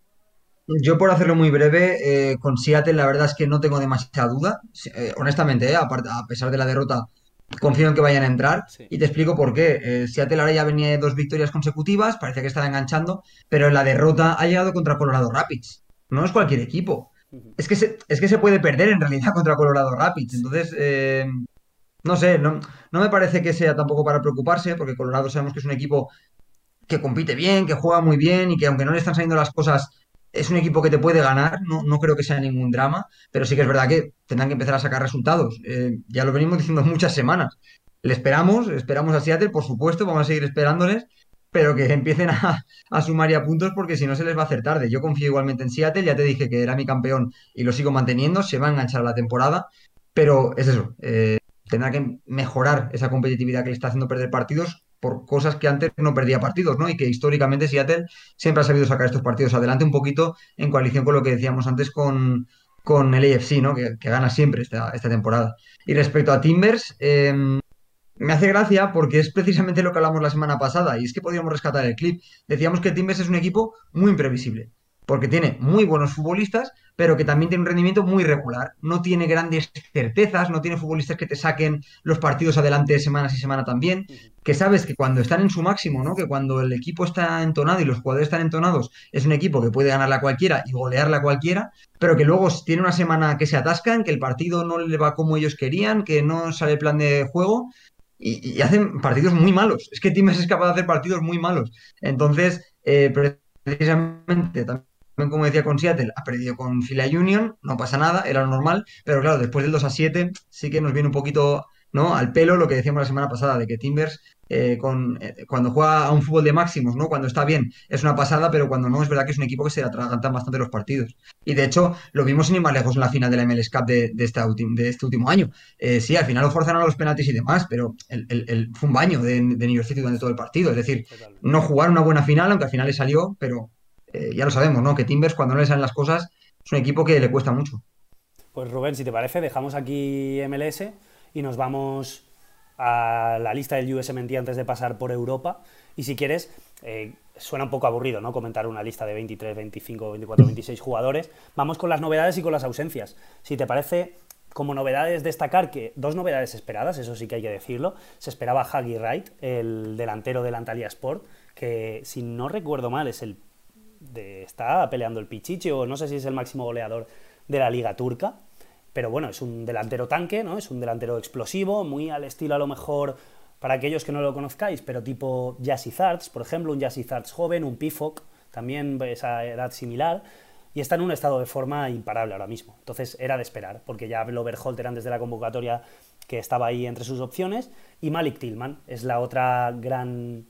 Yo por hacerlo muy breve, eh, con Seattle la verdad es que no tengo demasiada duda. Eh, honestamente, eh, a, pesar de la derrota, confío en que vayan a entrar. Y te explico por qué. Seattle ahora ya venía de dos victorias consecutivas, parece que estaba enganchando, pero en la derrota ha llegado contra Colorado Rapids. No es cualquier equipo. Es que, se, es que se puede perder en realidad contra Colorado Rapids. Entonces, eh, no sé, no, no, me parece que sea tampoco para preocuparse, porque Colorado sabemos que es un equipo que compite bien, que juega muy bien y que aunque no le están saliendo las cosas, es un equipo que te puede ganar. No, no creo que sea ningún drama, pero sí que es verdad que tendrán que empezar a sacar resultados. Eh, ya lo venimos diciendo muchas semanas. Le esperamos, esperamos a Seattle, por supuesto, vamos a seguir esperándoles pero que empiecen a, sumar ya puntos porque si no se les va a hacer tarde. Yo confío igualmente en Seattle, ya te dije que era mi campeón y lo sigo manteniendo, se va a enganchar a la temporada, pero es eso, eh, tendrá que mejorar esa competitividad que le está haciendo perder partidos por cosas que antes no perdía partidos, ¿no? Y que históricamente Seattle siempre ha sabido sacar estos partidos adelante un poquito en coalición con lo que decíamos antes con, con el AFC, ¿no? Que, gana siempre esta, esta, temporada. Y respecto a Timbers, eh, me hace gracia porque es precisamente lo que hablamos la semana pasada y es que podíamos rescatar el clip. Decíamos que Timbers es un equipo muy imprevisible porque tiene muy buenos futbolistas, pero que también tiene un rendimiento muy regular. No tiene grandes certezas, no tiene futbolistas que te saquen los partidos adelante semanas y semana también, que sabes que cuando están en su máximo, ¿no? que cuando el equipo está entonado y los jugadores están entonados, es un equipo que puede ganarla a cualquiera y golearla a cualquiera, pero que luego tiene una semana que se atascan, que el partido no le va como ellos querían, que no sale el plan de juego y, hacen partidos muy malos. Es que Timbers es capaz de hacer partidos muy malos. Entonces, eh, precisamente, también como decía con Seattle, ha perdido con Fila Union, no pasa nada, era normal, pero claro, después del 2 a 7 sí que nos viene un poquito ¿no? al pelo lo que decíamos la semana pasada, de que Timbers eh, con, eh, cuando juega a un fútbol de máximos, ¿no? Cuando está bien, es una pasada, pero cuando no, es verdad que es un equipo que se atragantan bastante los partidos. Y de hecho, lo vimos sin ir más lejos en la final de la MLS Cup de, de, de este último año. Eh, sí, al final lo forzaron a los penaltis y demás, pero el, fue un baño de, de New York City durante todo el partido. Es decir, no jugar una buena final, aunque al final le salió, pero ya lo sabemos, ¿no? Que Timbers, cuando no le salen las cosas, es un equipo que le cuesta mucho. Pues Rubén, si te parece, dejamos aquí MLS y nos vamos a la lista del USMNT antes de pasar por Europa. Y si quieres, eh, suena un poco aburrido, ¿no? Comentar una lista de 23, 25, 24, 26 jugadores. Vamos con las novedades y con las ausencias. Si te parece, como novedades destacar que dos novedades esperadas, eso sí que hay que decirlo. Se esperaba Huggy Wright, el delantero del Antalya Sport, que si no recuerdo mal es el de, está peleando el Pichichi o no sé si es el máximo goleador de la liga turca. Pero bueno, es un delantero tanque, ¿no? Es un delantero explosivo, muy al estilo a lo mejor para aquellos que no lo conozcáis, pero tipo Jassy Zarts, por ejemplo, un Jassy Zarts joven, un Pifoc, también esa edad similar, y está en un estado de forma imparable ahora mismo. Entonces era de esperar, porque ya habló Berholt antes de la convocatoria que estaba ahí entre sus opciones, y Malik Tillman es la otra gran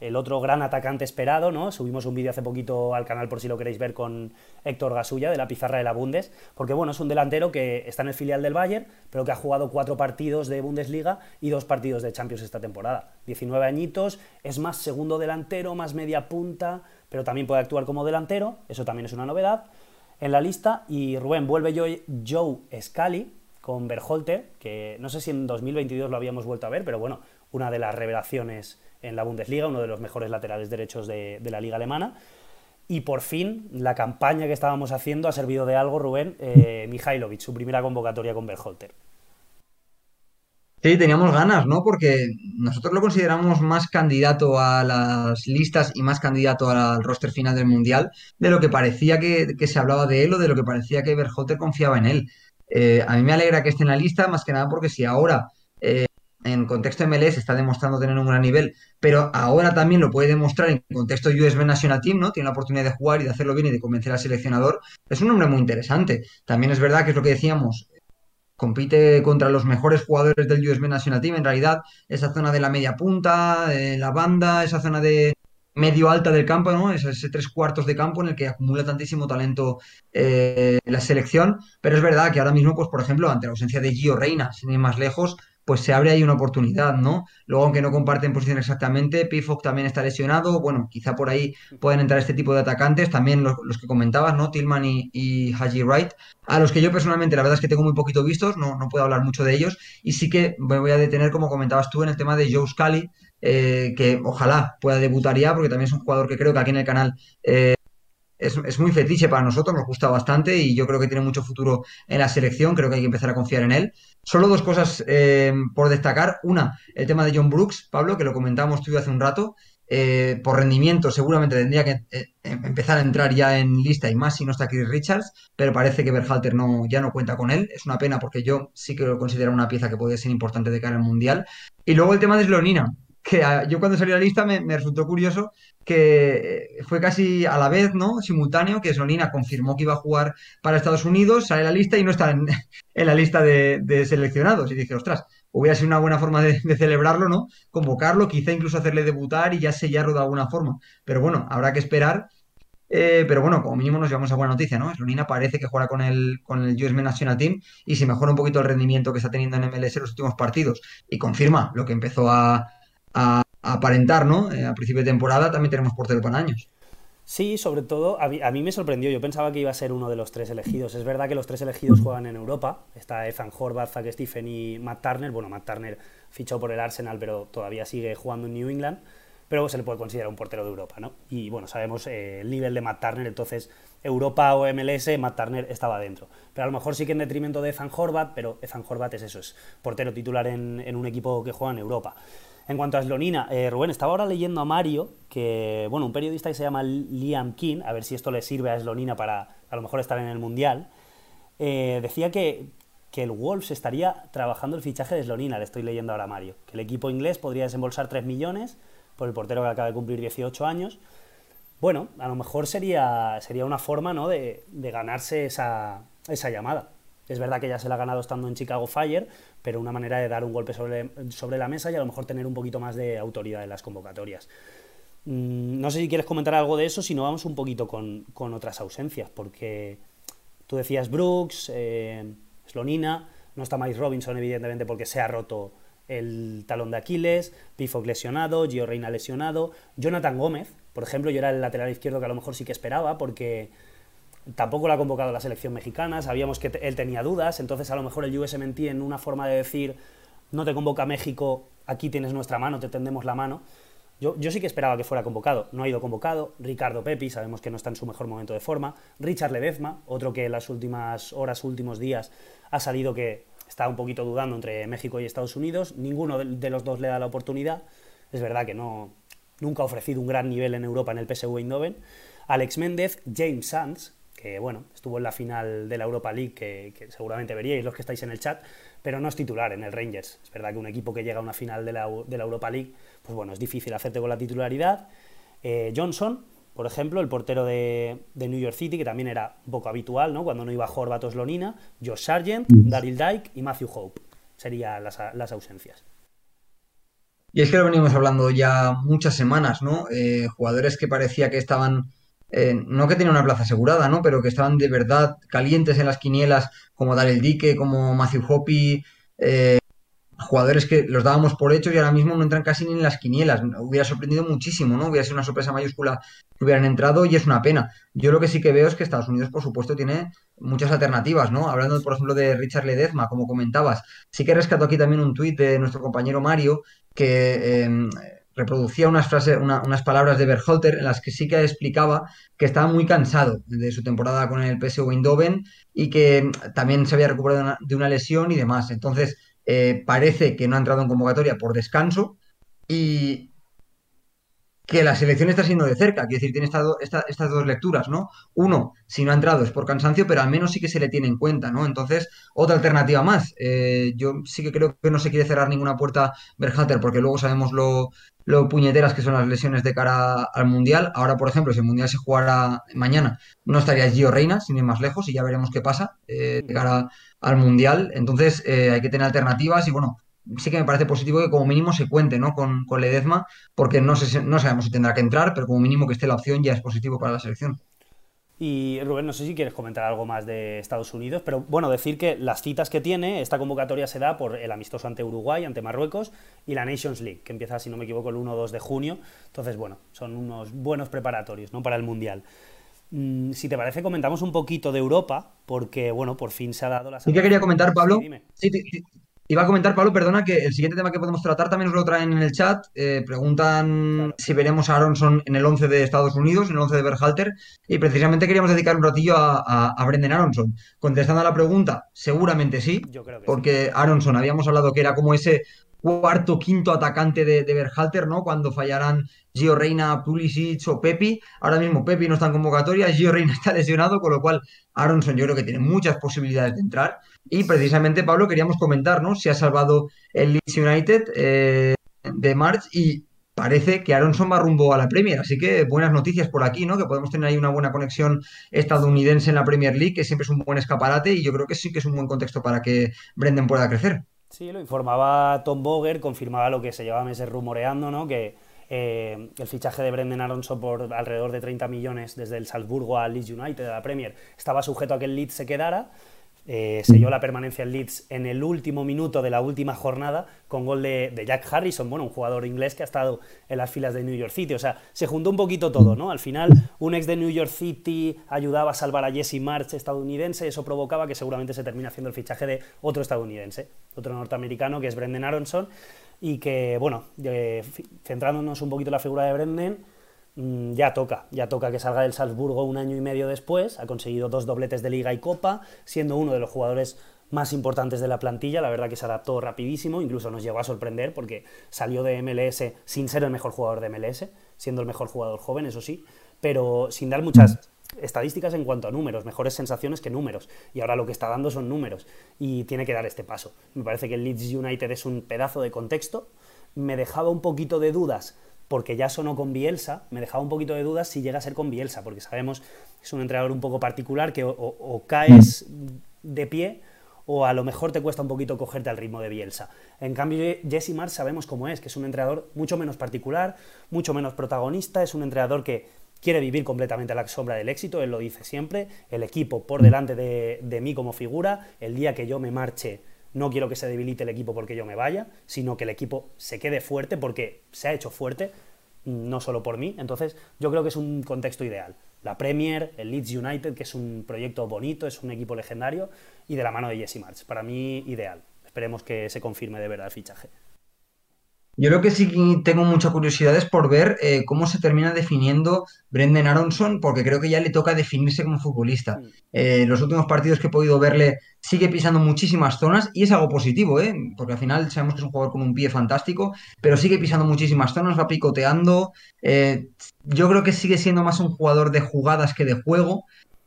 el otro gran atacante esperado, ¿no? Subimos un vídeo hace poquito al canal por si lo queréis ver con Héctor Gasulla de la pizarra de la Bundes, porque bueno, es un delantero que está en el filial del Bayern, pero que ha jugado cuatro partidos de Bundesliga y dos partidos de Champions esta temporada. 19 añitos, es más segundo delantero, más media punta, pero también puede actuar como delantero, eso también es una novedad en la lista. Y Rubén, vuelve Joe Scali con Berholter, que no sé si en 2022 lo habíamos vuelto a ver, pero bueno, una de las revelaciones en la Bundesliga, uno de los mejores laterales derechos de, la liga alemana. Y por fin, la campaña que estábamos haciendo ha servido de algo, Rubén, eh, Mihailovic, su primera convocatoria con Berholter. Sí, teníamos ganas, ¿no? Porque nosotros lo consideramos más candidato a las listas y más candidato al roster final del Mundial de lo que parecía que, se hablaba de él o de lo que parecía que Berholter confiaba en él. Eh, a mí me alegra que esté en la lista, más que nada porque si ahora eh, en contexto MLS está demostrando tener un gran nivel, pero ahora también lo puede demostrar en contexto USB National Team, ¿no? Tiene la oportunidad de jugar y de hacerlo bien y de convencer al seleccionador. Es un hombre muy interesante. También es verdad que es lo que decíamos, compite contra los mejores jugadores del USB National Team. En realidad, esa zona de la media punta, de la banda, esa zona de medio alta del campo, ¿no? Ese, tres cuartos de campo en el que acumula tantísimo talento eh, la selección. Pero es verdad que ahora mismo, pues por ejemplo, ante la ausencia de Gio Reina, sin ir más lejos, pues se abre ahí una oportunidad, ¿no? Luego, aunque no comparten posición exactamente, Pifok también está lesionado, bueno, quizá por ahí pueden entrar este tipo de atacantes, también los, que comentabas, ¿no? Tillman y, Haji Wright, a los que yo personalmente la verdad es que tengo muy poquito vistos, no, no puedo hablar mucho de ellos, y sí que me voy a detener, como comentabas tú, en el tema de Joe Scully, eh, que ojalá pueda debutar ya, porque también es un jugador que creo que aquí en el canal... Eh, es, muy fetiche para nosotros, nos gusta bastante y yo creo que tiene mucho futuro en la selección, creo que hay que empezar a confiar en él. Solo dos cosas eh, por destacar. Una, el tema de John Brooks, Pablo, que lo comentamos tú hace un rato. Eh, por rendimiento seguramente tendría que eh, empezar a entrar ya en lista y más si no está Chris Richards, pero parece que Berhalter no, ya no cuenta con él. Es una pena porque yo sí que lo considero una pieza que puede ser importante de cara al Mundial. Y luego el tema de Slonina, que yo cuando salió la lista me, resultó curioso que fue casi a la vez, ¿no? Simultáneo, que Slonina confirmó que iba a jugar para Estados Unidos, sale la lista y no está en, la lista de, seleccionados. Y dije, ostras, hubiera sido una buena forma de, celebrarlo, ¿no? Convocarlo, quizá incluso hacerle debutar y ya sellarlo de alguna forma. Pero bueno, habrá que esperar. Eh, pero bueno, como mínimo nos llevamos a buena noticia, ¿no? Slonina parece que juega con el, con el National Team y si mejora un poquito el rendimiento que está teniendo en MLS en los últimos partidos y confirma lo que empezó a, aparentar, ¿no? Eh, a principio de temporada también tenemos portero para años. Sí, sobre todo, a mí, me sorprendió. Yo pensaba que iba a ser uno de los tres elegidos. Es verdad que los tres elegidos juegan en Europa. Está Ethan Horvath, Zach Stephen y Matt Turner. Bueno, Matt Turner fichó por el Arsenal, pero todavía sigue jugando en New England. Pero se le puede considerar un portero de Europa, ¿no? Y bueno, sabemos eh, el nivel de Matt Turner. Entonces, Europa o MLS, Matt Turner estaba dentro. Pero a lo mejor sí que en detrimento de Ethan Horvath, pero Ethan Horvath es eso, es portero titular en un equipo que juega en Europa. En cuanto a Slonina, eh, Rubén, estaba ahora leyendo a Mario, que, bueno, un periodista que se llama Liam King, a ver si esto le sirve a Slonina para a lo mejor estar en el Mundial, eh, decía que, que el Wolves estaría trabajando el fichaje de Slonina, le estoy leyendo ahora a Mario, que el equipo inglés podría desembolsar 3 millones por el portero que acaba de cumplir 18 años. Bueno, a lo mejor sería, sería una forma ¿no? de, de ganarse esa, esa llamada. Es verdad que ya se la ha ganado estando en Chicago Fire, pero una manera de dar un golpe sobre, sobre la mesa y a lo mejor tener un poquito más de autoridad en las convocatorias. Mm, no sé si quieres comentar algo de eso, si no vamos un poquito con, otras ausencias, porque tú decías Brooks, eh, Slonina, no está Mike Robinson evidentemente porque se ha roto el talón de Aquiles, Pifok lesionado, Gio Reina lesionado, Jonathan Gómez, por ejemplo, yo era el lateral izquierdo que a lo mejor sí que esperaba porque Tampoco lo ha convocado la selección mexicana, sabíamos que él tenía dudas, entonces a lo mejor el USMNT en una forma de decir, no te convoca México, aquí tienes nuestra mano, te tendemos la mano. Yo, yo, sí que esperaba que fuera convocado, no ha ido convocado. Ricardo Pepi, sabemos que no está en su mejor momento de forma. Richard Ledezma, otro que en las últimas horas, últimos días, ha salido que está un poquito dudando entre México y Estados Unidos. Ninguno de los dos le da la oportunidad. Es verdad que no, nunca ha ofrecido un gran nivel en Europa en el PSV Eindhoven. Alex Méndez, James Sands, que bueno, estuvo en la final de la Europa League, que, seguramente veríais los que estáis en el chat, pero no es titular en el Rangers. Es verdad que un equipo que llega a una final de la, Europa League, pues bueno, es difícil hacerte con la titularidad. Eh, Johnson, por ejemplo, el portero de, New York City, que también era un poco habitual, ¿no? Cuando no iba Horvath Lonina, Josh Sargent, Daryl Dyke y Matthew Hope. Serían las, ausencias. Y es que lo venimos hablando ya muchas semanas, ¿no? Eh, jugadores que parecía que estaban eh, no que tenían una plaza asegurada, ¿no? Pero que estaban de verdad calientes en las quinielas, como Darel Dique, como Matthew Hoppy, eh, jugadores que los dábamos por hechos y ahora mismo no entran casi ni en las quinielas. Hubiera sorprendido muchísimo, ¿no? Hubiera sido una sorpresa mayúscula que hubieran entrado y es una pena. Yo lo que sí que veo es que Estados Unidos, por supuesto, tiene muchas alternativas, ¿no? Hablando, por ejemplo, de Richard Ledezma, como comentabas. Sí que rescato aquí también un tuit de nuestro compañero Mario que... Em, reproducía unas, frases, unas palabras de Berhalter en las que sí que explicaba que estaba muy cansado de su temporada con el PSV Eindhoven y que también se había recuperado de una, lesión y demás. Entonces, eh, parece que no ha entrado en convocatoria por descanso y, que la selección está siendo de cerca. Quiere decir, tiene estas dos lecturas, ¿no? Uno, si no ha entrado es por cansancio, pero al menos sí que se le tiene en cuenta, ¿no? Entonces, otra alternativa más. Eh, yo sí que creo que no se quiere cerrar ninguna puerta Berhalter, porque luego sabemos lo, lo puñeteras que son las lesiones de cara al Mundial. Ahora, por ejemplo, si el Mundial se jugara mañana, no estaría Gio Reina, sin ir más lejos, y ya veremos qué pasa eh, de cara al Mundial. Entonces, eh, hay que tener alternativas y, bueno, sí que me parece positivo que como mínimo se cuente ¿no? con, con Ledezma, porque no, sé, no sabemos si tendrá que entrar, pero como mínimo que esté la opción ya es positivo para la selección. Y Rubén, no sé si quieres comentar algo más de Estados Unidos, pero bueno, decir que las citas que tiene, esta convocatoria se da por el amistoso ante Uruguay, ante Marruecos y la Nations League, que empieza, si no me equivoco, el 1 2 de junio. Entonces, bueno, son unos buenos preparatorios ¿no? para el Mundial. Mm, si te parece, comentamos un poquito de Europa, porque, bueno, por fin se ha dado la... ¿Y qué quería comentar, Pablo? Sí, Iba a comentar, Pablo, perdona, que el siguiente tema que podemos tratar también nos lo traen en el chat. Eh, preguntan si veremos a Aronson en el 11 de Estados Unidos, en el 11 de Berhalter, y precisamente queríamos dedicar un ratillo a, a, Brendan Aronson. Contestando a la pregunta, seguramente sí, porque Aronson habíamos hablado que era como ese cuarto, quinto atacante de, de Berhalter, ¿no? Cuando fallarán Gio Reina, Pulisic o Pepi. Ahora mismo Pepi no está en convocatoria, Gio Reina está lesionado, con lo cual Aronson yo creo que tiene muchas posibilidades de entrar. Y precisamente, Pablo, queríamos comentar, ¿no? Si ha salvado el Leeds United eh, de March y parece que Aronson va rumbo a la Premier, así que buenas noticias por aquí, ¿no? Que podemos tener ahí una buena conexión estadounidense en la Premier League, que siempre es un buen escaparate y yo creo que sí que es un buen contexto para que Brendan pueda crecer. Sí, lo informaba Tom Boger, confirmaba lo que se llevaba meses rumoreando, ¿no? Que eh, el fichaje de Brendan Alonso por alrededor de 30 millones desde el Salzburgo al Leeds United, a la Premier, estaba sujeto a que el Leeds se quedara eh, selló la permanencia en Leeds en el último minuto de la última jornada con gol de, Jack Harrison, bueno, un jugador inglés que ha estado en las filas de New York City. O sea, se juntó un poquito todo, ¿no? Al final, un ex de New York City ayudaba a salvar a Jesse March, estadounidense, eso provocaba que seguramente se termine haciendo el fichaje de otro estadounidense, otro norteamericano, que es Brendan Aronson, y que, bueno, centrándonos un poquito en la figura de Brendan, Mm, ya toca, ya toca que salga del Salzburgo un año y medio después, ha conseguido dos dobletes de liga y copa, siendo uno de los jugadores más importantes de la plantilla, la verdad que se adaptó rapidísimo, incluso nos llegó a sorprender porque salió de MLS sin ser el mejor jugador de MLS, siendo el mejor jugador joven, eso sí, pero sin dar muchas estadísticas en cuanto a números, mejores sensaciones que números, y ahora lo que está dando son números, y tiene que dar este paso. Me parece que el Leeds United es un pedazo de contexto, me dejaba un poquito de dudas porque ya sonó con Bielsa, me dejaba un poquito de dudas si llega a ser con Bielsa, porque sabemos que es un entrenador un poco particular que o, caes de pie o a lo mejor te cuesta un poquito cogerte al ritmo de Bielsa. En cambio, Jesse Mars sabemos cómo es, que es un entrenador mucho menos particular, mucho menos protagonista, es un entrenador que quiere vivir completamente a la sombra del éxito, él lo dice siempre, el equipo por delante de, de mí como figura, el día que yo me marche no quiero que se debilite el equipo porque yo me vaya, sino que el equipo se quede fuerte porque se ha hecho fuerte, no solo por mí. Entonces, yo creo que es un contexto ideal. La Premier, el Leeds United, que es un proyecto bonito, es un equipo legendario, y de la mano de Jesse March. Para mí, ideal. Esperemos que se confirme de verdad el fichaje. Yo creo que sí tengo muchas curiosidades por ver eh, cómo se termina definiendo Brendan Aronson, porque creo que ya le toca definirse como futbolista. Mm. Eh, los últimos partidos que he podido verle sigue pisando muchísimas zonas y es algo positivo, ¿eh? porque al final sabemos que es un jugador con un pie fantástico, pero sigue pisando muchísimas zonas, va picoteando. Eh, yo creo que sigue siendo más un jugador de jugadas que de juego.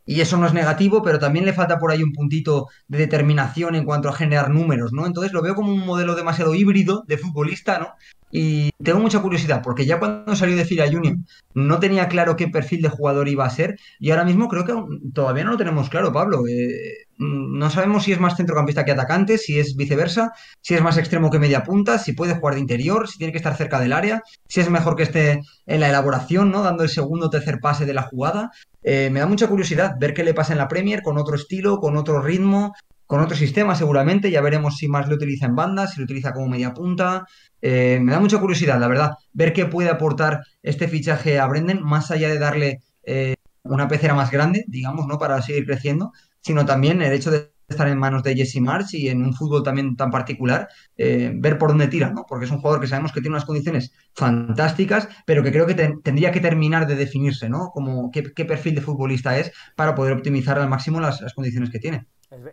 Y eso no es negativo, pero también le falta por ahí un puntito de determinación en cuanto a generar números, ¿no? Entonces lo veo como un modelo demasiado híbrido de futbolista, ¿no? Y tengo mucha curiosidad, porque ya cuando salió de Fira Union no tenía claro qué perfil de jugador iba a ser, y ahora mismo creo que todavía no lo tenemos claro, Pablo. Eh, no sabemos si es más centrocampista que atacante, si es viceversa, si es más extremo que media punta, si puede jugar de interior, si tiene que estar cerca del área, si es mejor que esté en la elaboración, ¿no? Dando el segundo o tercer pase de la jugada. Eh, me da mucha curiosidad ver qué le pasa en la Premier con otro estilo, con otro ritmo, con otro sistema seguramente. Ya veremos si más lo utiliza en banda, si lo utiliza como media punta. Eh, me da mucha curiosidad, la verdad, ver qué puede aportar este fichaje a Brendan, más allá de darle eh, una pecera más grande, digamos, ¿no? Para seguir creciendo, sino también el hecho de estar en manos de Jesse March y en un fútbol también tan particular, eh, ver por dónde tira, ¿no? Porque es un jugador que sabemos que tiene unas condiciones fantásticas, pero que creo que tendría que terminar de definirse, ¿no? Como qué, perfil de futbolista es para poder optimizar al máximo las condiciones que tiene.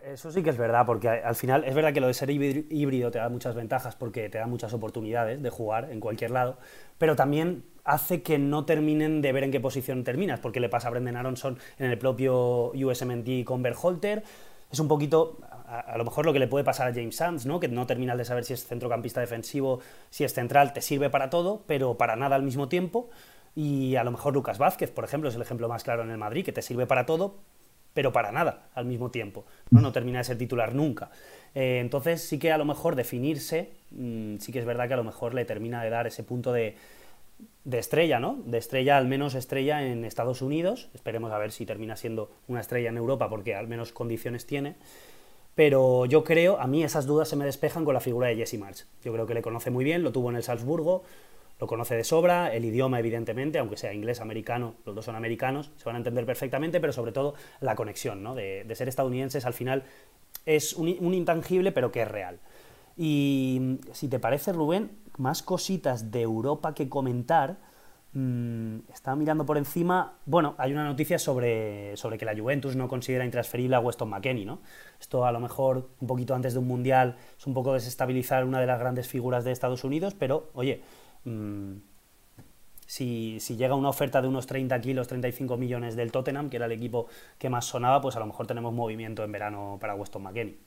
Eso sí que es verdad, porque al final es verdad que lo de ser híbrido te da muchas ventajas porque te da muchas oportunidades de jugar en cualquier lado, pero también hace que no terminen de ver en qué posición terminas, porque le pasa a Brendan Aronson en el propio USMNT con Berholter. Es un poquito, a, lo mejor lo que le puede pasar a James Sands, ¿no? que no termina de saber si es centrocampista defensivo, si es central, te sirve para todo, pero para nada al mismo tiempo. Y a lo mejor Lucas Vázquez, por ejemplo, es el ejemplo más claro en el Madrid, que te sirve para todo, pero para nada al mismo tiempo. No, no termina de ser titular nunca. Eh, entonces sí que a lo mejor definirse, mm, sí que es verdad que a lo mejor le termina de dar ese punto de, de estrella, ¿no? De estrella, al menos estrella en Estados Unidos. Esperemos a ver si termina siendo una estrella en Europa, porque al menos condiciones tiene. Pero yo creo, a mí esas dudas se me despejan con la figura de Jesse March. Yo creo que le conoce muy bien, lo tuvo en el Salzburgo, lo conoce de sobra, el idioma evidentemente, aunque sea inglés, americano, los dos son americanos, se van a entender perfectamente, pero sobre todo la conexión, ¿no? de, ser estadounidenses al final es un, intangible pero que es real. Y si te parece, Rubén, más cositas de Europa que comentar. Mm, estaba mirando por encima. Bueno, hay una noticia sobre, sobre que la Juventus no considera intransferible a Weston McKennie, ¿no? Esto a lo mejor un poquito antes de un mundial es un poco desestabilizar una de las grandes figuras de Estados Unidos, pero oye, Mm, si, llega una oferta de unos 30 kilos, 35 millones del Tottenham, que era el equipo que más sonaba, pues a lo mejor tenemos movimiento en verano para Weston McKennie.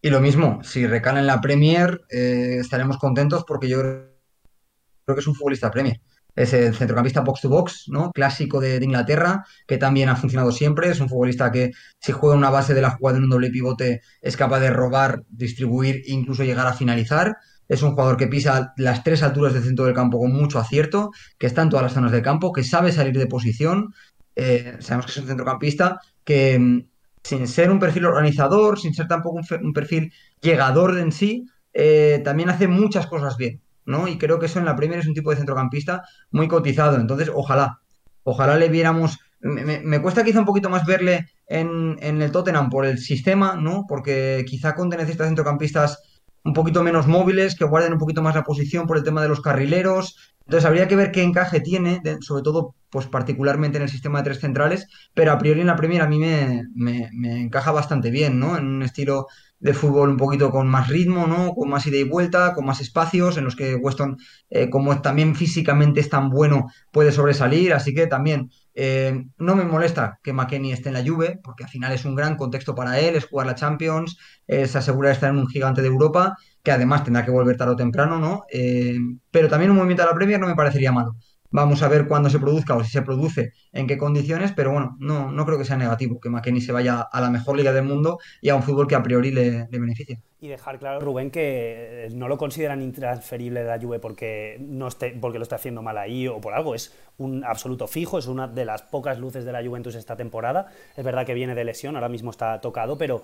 Y lo mismo, si recala en la Premier, eh, estaremos contentos porque yo creo que es un futbolista Premier. Es el centrocampista box to box, ¿no? Clásico de, Inglaterra, que también ha funcionado siempre. Es un futbolista que, si juega una base de la jugada en un doble pivote, es capaz de robar, distribuir incluso llegar a finalizar. Es un jugador que pisa las tres alturas del centro del campo con mucho acierto, que está en todas las zonas del campo, que sabe salir de posición. Eh, sabemos que es un centrocampista que, mm, sin ser un perfil organizador, sin ser tampoco un, perfil llegador en sí, eh, también hace muchas cosas bien. ¿no? Y creo que eso en la Premier es un tipo de centrocampista muy cotizado. Entonces, ojalá, ojalá le viéramos. Me, cuesta quizá un poquito más verle en, en, el Tottenham por el sistema, ¿no? Porque quizá Conte necesita centrocampistas un poquito menos móviles, que guarden un poquito más la posición por el tema de los carrileros. Entonces habría que ver qué encaje tiene, sobre todo, pues particularmente en el sistema de tres centrales, pero a priori en la Premier a mí me, me, encaja bastante bien, ¿no? En un estilo de fútbol un poquito con más ritmo, ¿no? Con más ida y vuelta, con más espacios, en los que Weston, eh, como también físicamente es tan bueno, puede sobresalir, así que también eh, no me molesta que McKenny esté en la Juve, porque al final es un gran contexto para él, es jugar la Champions, es asegurar estar en un gigante de Europa, que además tendrá que volver tarde o temprano, ¿no? Eh, pero también un movimiento a la Premier no me parecería malo. Vamos a ver cuándo se produzca o si se produce, en qué condiciones, pero bueno, no, no creo que sea negativo que McKenny se vaya a la mejor liga del mundo y a un fútbol que a priori le, beneficia. Y dejar claro, Rubén, que eh, no lo consideran intransferible de la Juve porque, no esté, porque lo está haciendo mal ahí o por algo. Es un absoluto fijo, es una de las pocas luces de la Juventus esta temporada. Es verdad que viene de lesión, ahora mismo está tocado, pero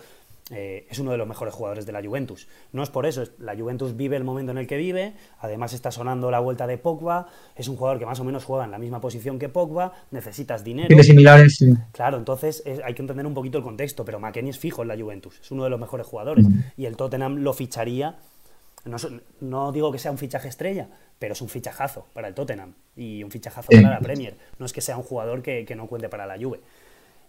eh, es uno de los mejores jugadores de la Juventus. No es por eso, la Juventus vive el momento en el que vive, además está sonando la vuelta de Pogba, es un jugador que más o menos juega en la misma posición que Pogba, necesitas dinero. Tiene similares, sí. Claro, entonces hay que entender un poquito el contexto, pero McKennie es fijo en la Juventus, es uno de los mejores jugadores y el Tottenham lo ficharía. No, digo que sea un fichaje estrella, pero es un fichajazo para el Tottenham y un fichajazo para la Premier. No es que sea un jugador que, no cuente para la Juve.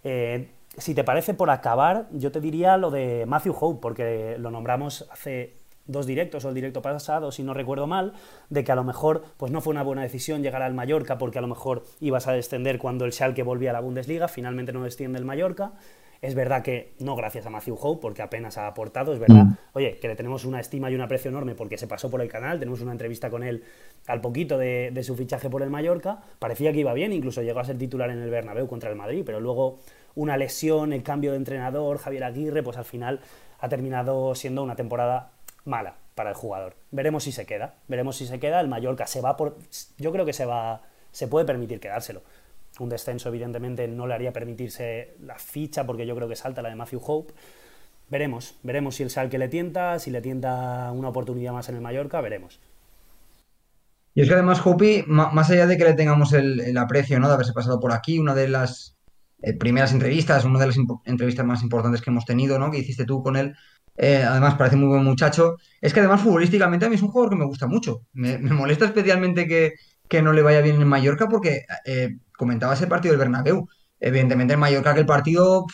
Eh, si te parece, por acabar, yo te diría lo de Matthew Hope, porque lo nombramos hace dos directos o el directo pasado, si no recuerdo mal, de que a lo mejor pues no fue una buena decisión llegar al Mallorca porque a lo mejor ibas a descender cuando el Schalke volvía a la Bundesliga, finalmente no desciende el Mallorca. Es verdad que no gracias a Matthew Hope, porque apenas ha aportado, es verdad, mm. oye, que le tenemos una estima y un aprecio enorme porque se pasó por el canal, tenemos una entrevista con él al poquito de, de su fichaje por el Mallorca, parecía que iba bien, incluso llegó a ser titular en el Bernabéu contra el Madrid, pero luego una lesión, el cambio de entrenador, Javier Aguirre, pues al final ha terminado siendo una temporada mala para el jugador. Veremos si se queda, veremos si se queda. El Mallorca se va por. Yo creo que se va. Se puede permitir quedárselo. Un descenso, evidentemente, no le haría permitirse la ficha, porque yo creo que salta la de Matthew Hope. Veremos, veremos si el Salque le tienta, si le tienta una oportunidad más en el Mallorca, veremos. Y es que además, Hopi, más allá de que le tengamos el, el aprecio ¿no? de haberse pasado por aquí, una de las eh, primeras entrevistas, una de las entrevistas más importantes que hemos tenido, ¿no? Que hiciste tú con él. Eh, además, parece muy buen muchacho. Es que además, futbolísticamente, a mí es un jugador que me gusta mucho. Me, molesta especialmente que, no le vaya bien en Mallorca porque eh, comentaba ese partido del Bernabéu. Evidentemente, en Mallorca aquel partido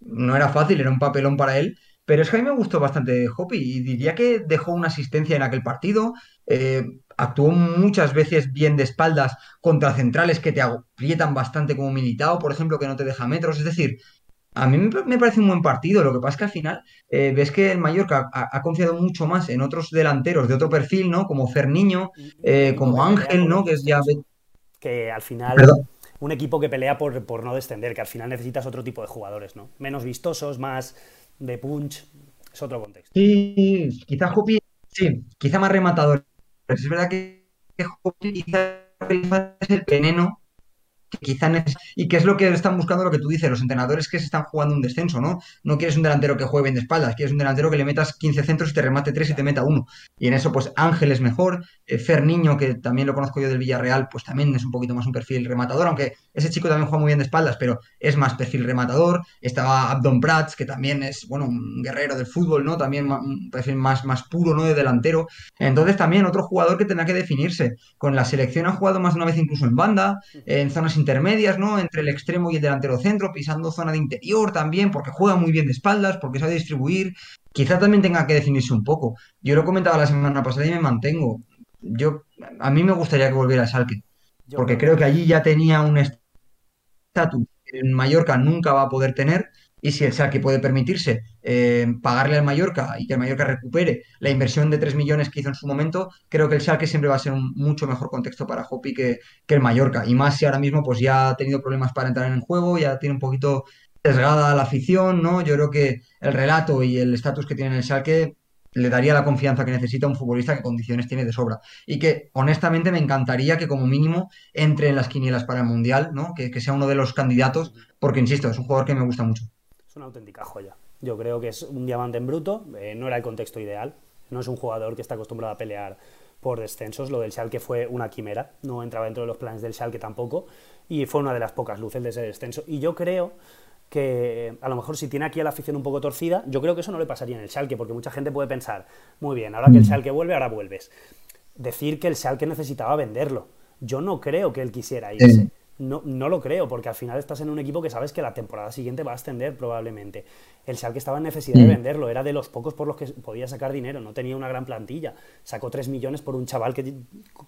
no era fácil, era un papelón para él. Pero es que a mí me gustó bastante Hopi y diría que dejó una asistencia en aquel partido. Eh, actuó muchas veces bien de espaldas contra centrales que te aprietan bastante como militado, por ejemplo, que no te deja metros. Es decir, a mí me parece un buen partido. Lo que pasa es que al final eh, ves que el Mallorca ha, confiado mucho más en otros delanteros de otro perfil, ¿no? Como Ferniño, eh, como Ángel, ¿no? Que es ya. Que al final. Un equipo que pelea por, por no descender, que al final necesitas otro tipo de jugadores, ¿no? Menos vistosos, más de punch. Es otro contexto. Sí, quizá Jopi, sí, quizá más rematador. Pero es verdad que, quizá es el veneno que quizá y que es lo que están buscando lo que tú dices, los entrenadores que se están jugando un descenso, ¿no? No quieres un delantero que juegue bien de espaldas, quieres un delantero que le metas 15 centros y te remate 3 y te meta 1. Y en eso, pues Ángel es mejor, eh, Fer Niño, que también lo conozco yo del Villarreal, pues también es un poquito más un perfil rematador, aunque ese chico también juega muy bien de espaldas, pero es más perfil rematador. Estaba Abdon Prats, que también es, bueno, un guerrero del fútbol, ¿no? También un perfil más, más puro, ¿no? De delantero. Entonces también otro jugador que tendrá que definirse. Con la selección ha jugado más de una vez incluso en banda, en zonas intermedias, ¿no? Entre el extremo y el delantero centro, pisando zona de interior también, porque juega muy bien de espaldas, porque sabe distribuir. Quizá también tenga que definirse un poco. Yo lo comentaba la semana pasada y me mantengo. Yo, a mí me gustaría que volviera a Salque, porque creo que allí ya tenía un estatus que en Mallorca nunca va a poder tener y si el Schalke puede permitirse eh, pagarle al Mallorca y que el Mallorca recupere la inversión de 3 millones que hizo en su momento, creo que el Schalke siempre va a ser un mucho mejor contexto para Hopi que, el Mallorca. Y más si ahora mismo pues ya ha tenido problemas para entrar en el juego, ya tiene un poquito sesgada la afición, ¿no? Yo creo que el relato y el estatus que tiene en el Schalke le daría la confianza que necesita un futbolista que condiciones tiene de sobra. Y que honestamente me encantaría que como mínimo entre en las quinielas para el Mundial, ¿no? Que sea uno de los candidatos, porque insisto, es un jugador que me gusta mucho una auténtica joya. Yo creo que es un diamante en bruto, eh, no era el contexto ideal, no es un jugador que está acostumbrado a pelear por descensos, lo del Schalke fue una quimera, no entraba dentro de los planes del Schalke tampoco, y fue una de las pocas luces de ese descenso. Y yo creo que a lo mejor si tiene aquí a la afición un poco torcida, yo creo que eso no le pasaría en el Schalke, porque mucha gente puede pensar, muy bien, ahora que el Schalke vuelve, ahora vuelves. Decir que el Schalke necesitaba venderlo. Yo no creo que él quisiera irse. No, no lo creo, porque al final estás en un equipo que sabes que la temporada siguiente va a ascender probablemente. El que estaba en necesidad de mm. venderlo, era de los pocos por los que podía sacar dinero, no tenía una gran plantilla. Sacó 3 millones por un chaval que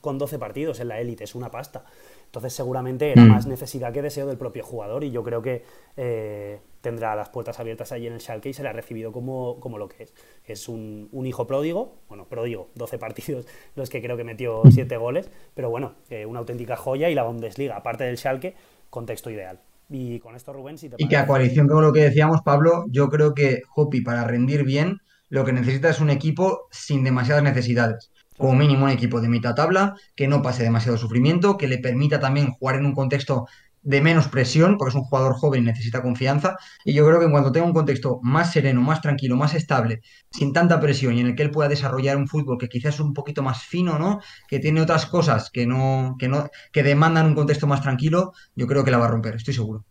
con 12 partidos en la élite, es una pasta. Entonces seguramente era mm. más necesidad que deseo del propio jugador y yo creo que eh, tendrá las puertas abiertas ahí en el Schalke y se le ha recibido como, como lo que es. Es un, un, hijo pródigo, bueno, pródigo, 12 partidos los que creo que metió 7 goles, pero bueno, eh, una auténtica joya y la Bundesliga, aparte del Schalke, contexto ideal. Y con esto, Rubén, si te Y que a coalición con lo que decíamos, Pablo, yo creo que Hopi para rendir bien lo que necesita es un equipo sin demasiadas necesidades como mínimo un equipo de mitad tabla, que no pase demasiado sufrimiento, que le permita también jugar en un contexto de menos presión, porque es un jugador joven y necesita confianza. Y yo creo que en cuanto tenga un contexto más sereno, más tranquilo, más estable, sin tanta presión y en el que él pueda desarrollar un fútbol que quizás es un poquito más fino, ¿no? Que tiene otras cosas que no, que no, que demandan un contexto más tranquilo, yo creo que la va a romper, estoy seguro.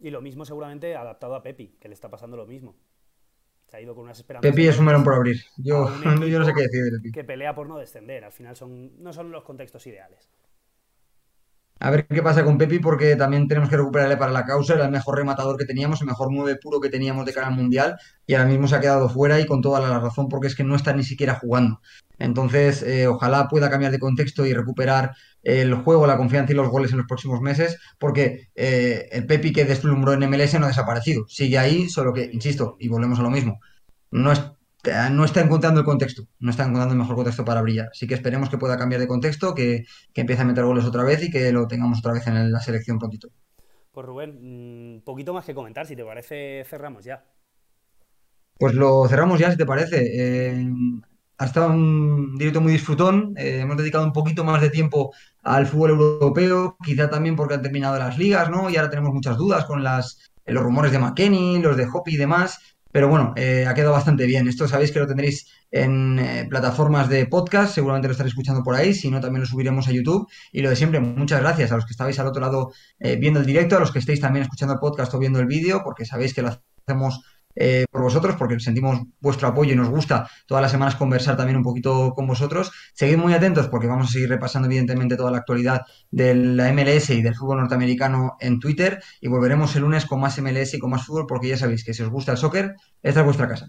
Y lo mismo seguramente adaptado a Pepi, que le está pasando lo mismo. Se ha ido con unas esperanzas. Pepi es un melón por abrir. Yo, yo no sé qué decir de Pepi. Que pelea por no descender. Al final son, no son los contextos ideales. A ver qué pasa con Pepi, porque también tenemos que recuperarle para la causa. Era el mejor rematador que teníamos, el mejor nueve puro que teníamos de cara al mundial, y ahora mismo se ha quedado fuera y con toda la razón, porque es que no está ni siquiera jugando. Entonces, eh, ojalá pueda cambiar de contexto y recuperar el juego, la confianza y los goles en los próximos meses, porque eh, el Pepi que deslumbró en MLS no ha desaparecido. Sigue ahí, solo que, insisto, y volvemos a lo mismo, no es no está encontrando el contexto, no está encontrando el mejor contexto para brillar. Así que esperemos que pueda cambiar de contexto, que, que empiece a meter goles otra vez y que lo tengamos otra vez en la selección prontito. Pues Rubén, mm, poquito más que comentar, si te parece, cerramos ya. Pues lo cerramos ya, si te parece. Eh, ha estado un directo muy disfrutón, eh, hemos dedicado un poquito más de tiempo al fútbol europeo, quizá también porque han terminado las ligas, ¿no? Y ahora tenemos muchas dudas con las, los rumores de McKenny, los de Hopi y demás. Pero bueno, eh, ha quedado bastante bien. Esto sabéis que lo tendréis en eh, plataformas de podcast, seguramente lo estaréis escuchando por ahí, si no también lo subiremos a YouTube. Y lo de siempre, muchas gracias a los que estabais al otro lado eh, viendo el directo, a los que estéis también escuchando el podcast o viendo el vídeo, porque sabéis que lo hacemos eh, por vosotros, porque sentimos vuestro apoyo y nos gusta todas las semanas conversar también un poquito con vosotros. Seguid muy atentos porque vamos a seguir repasando evidentemente toda la actualidad de la MLS y del fútbol norteamericano en Twitter y volveremos el lunes con más MLS y con más fútbol porque ya sabéis que si os gusta el soccer, esta es vuestra casa.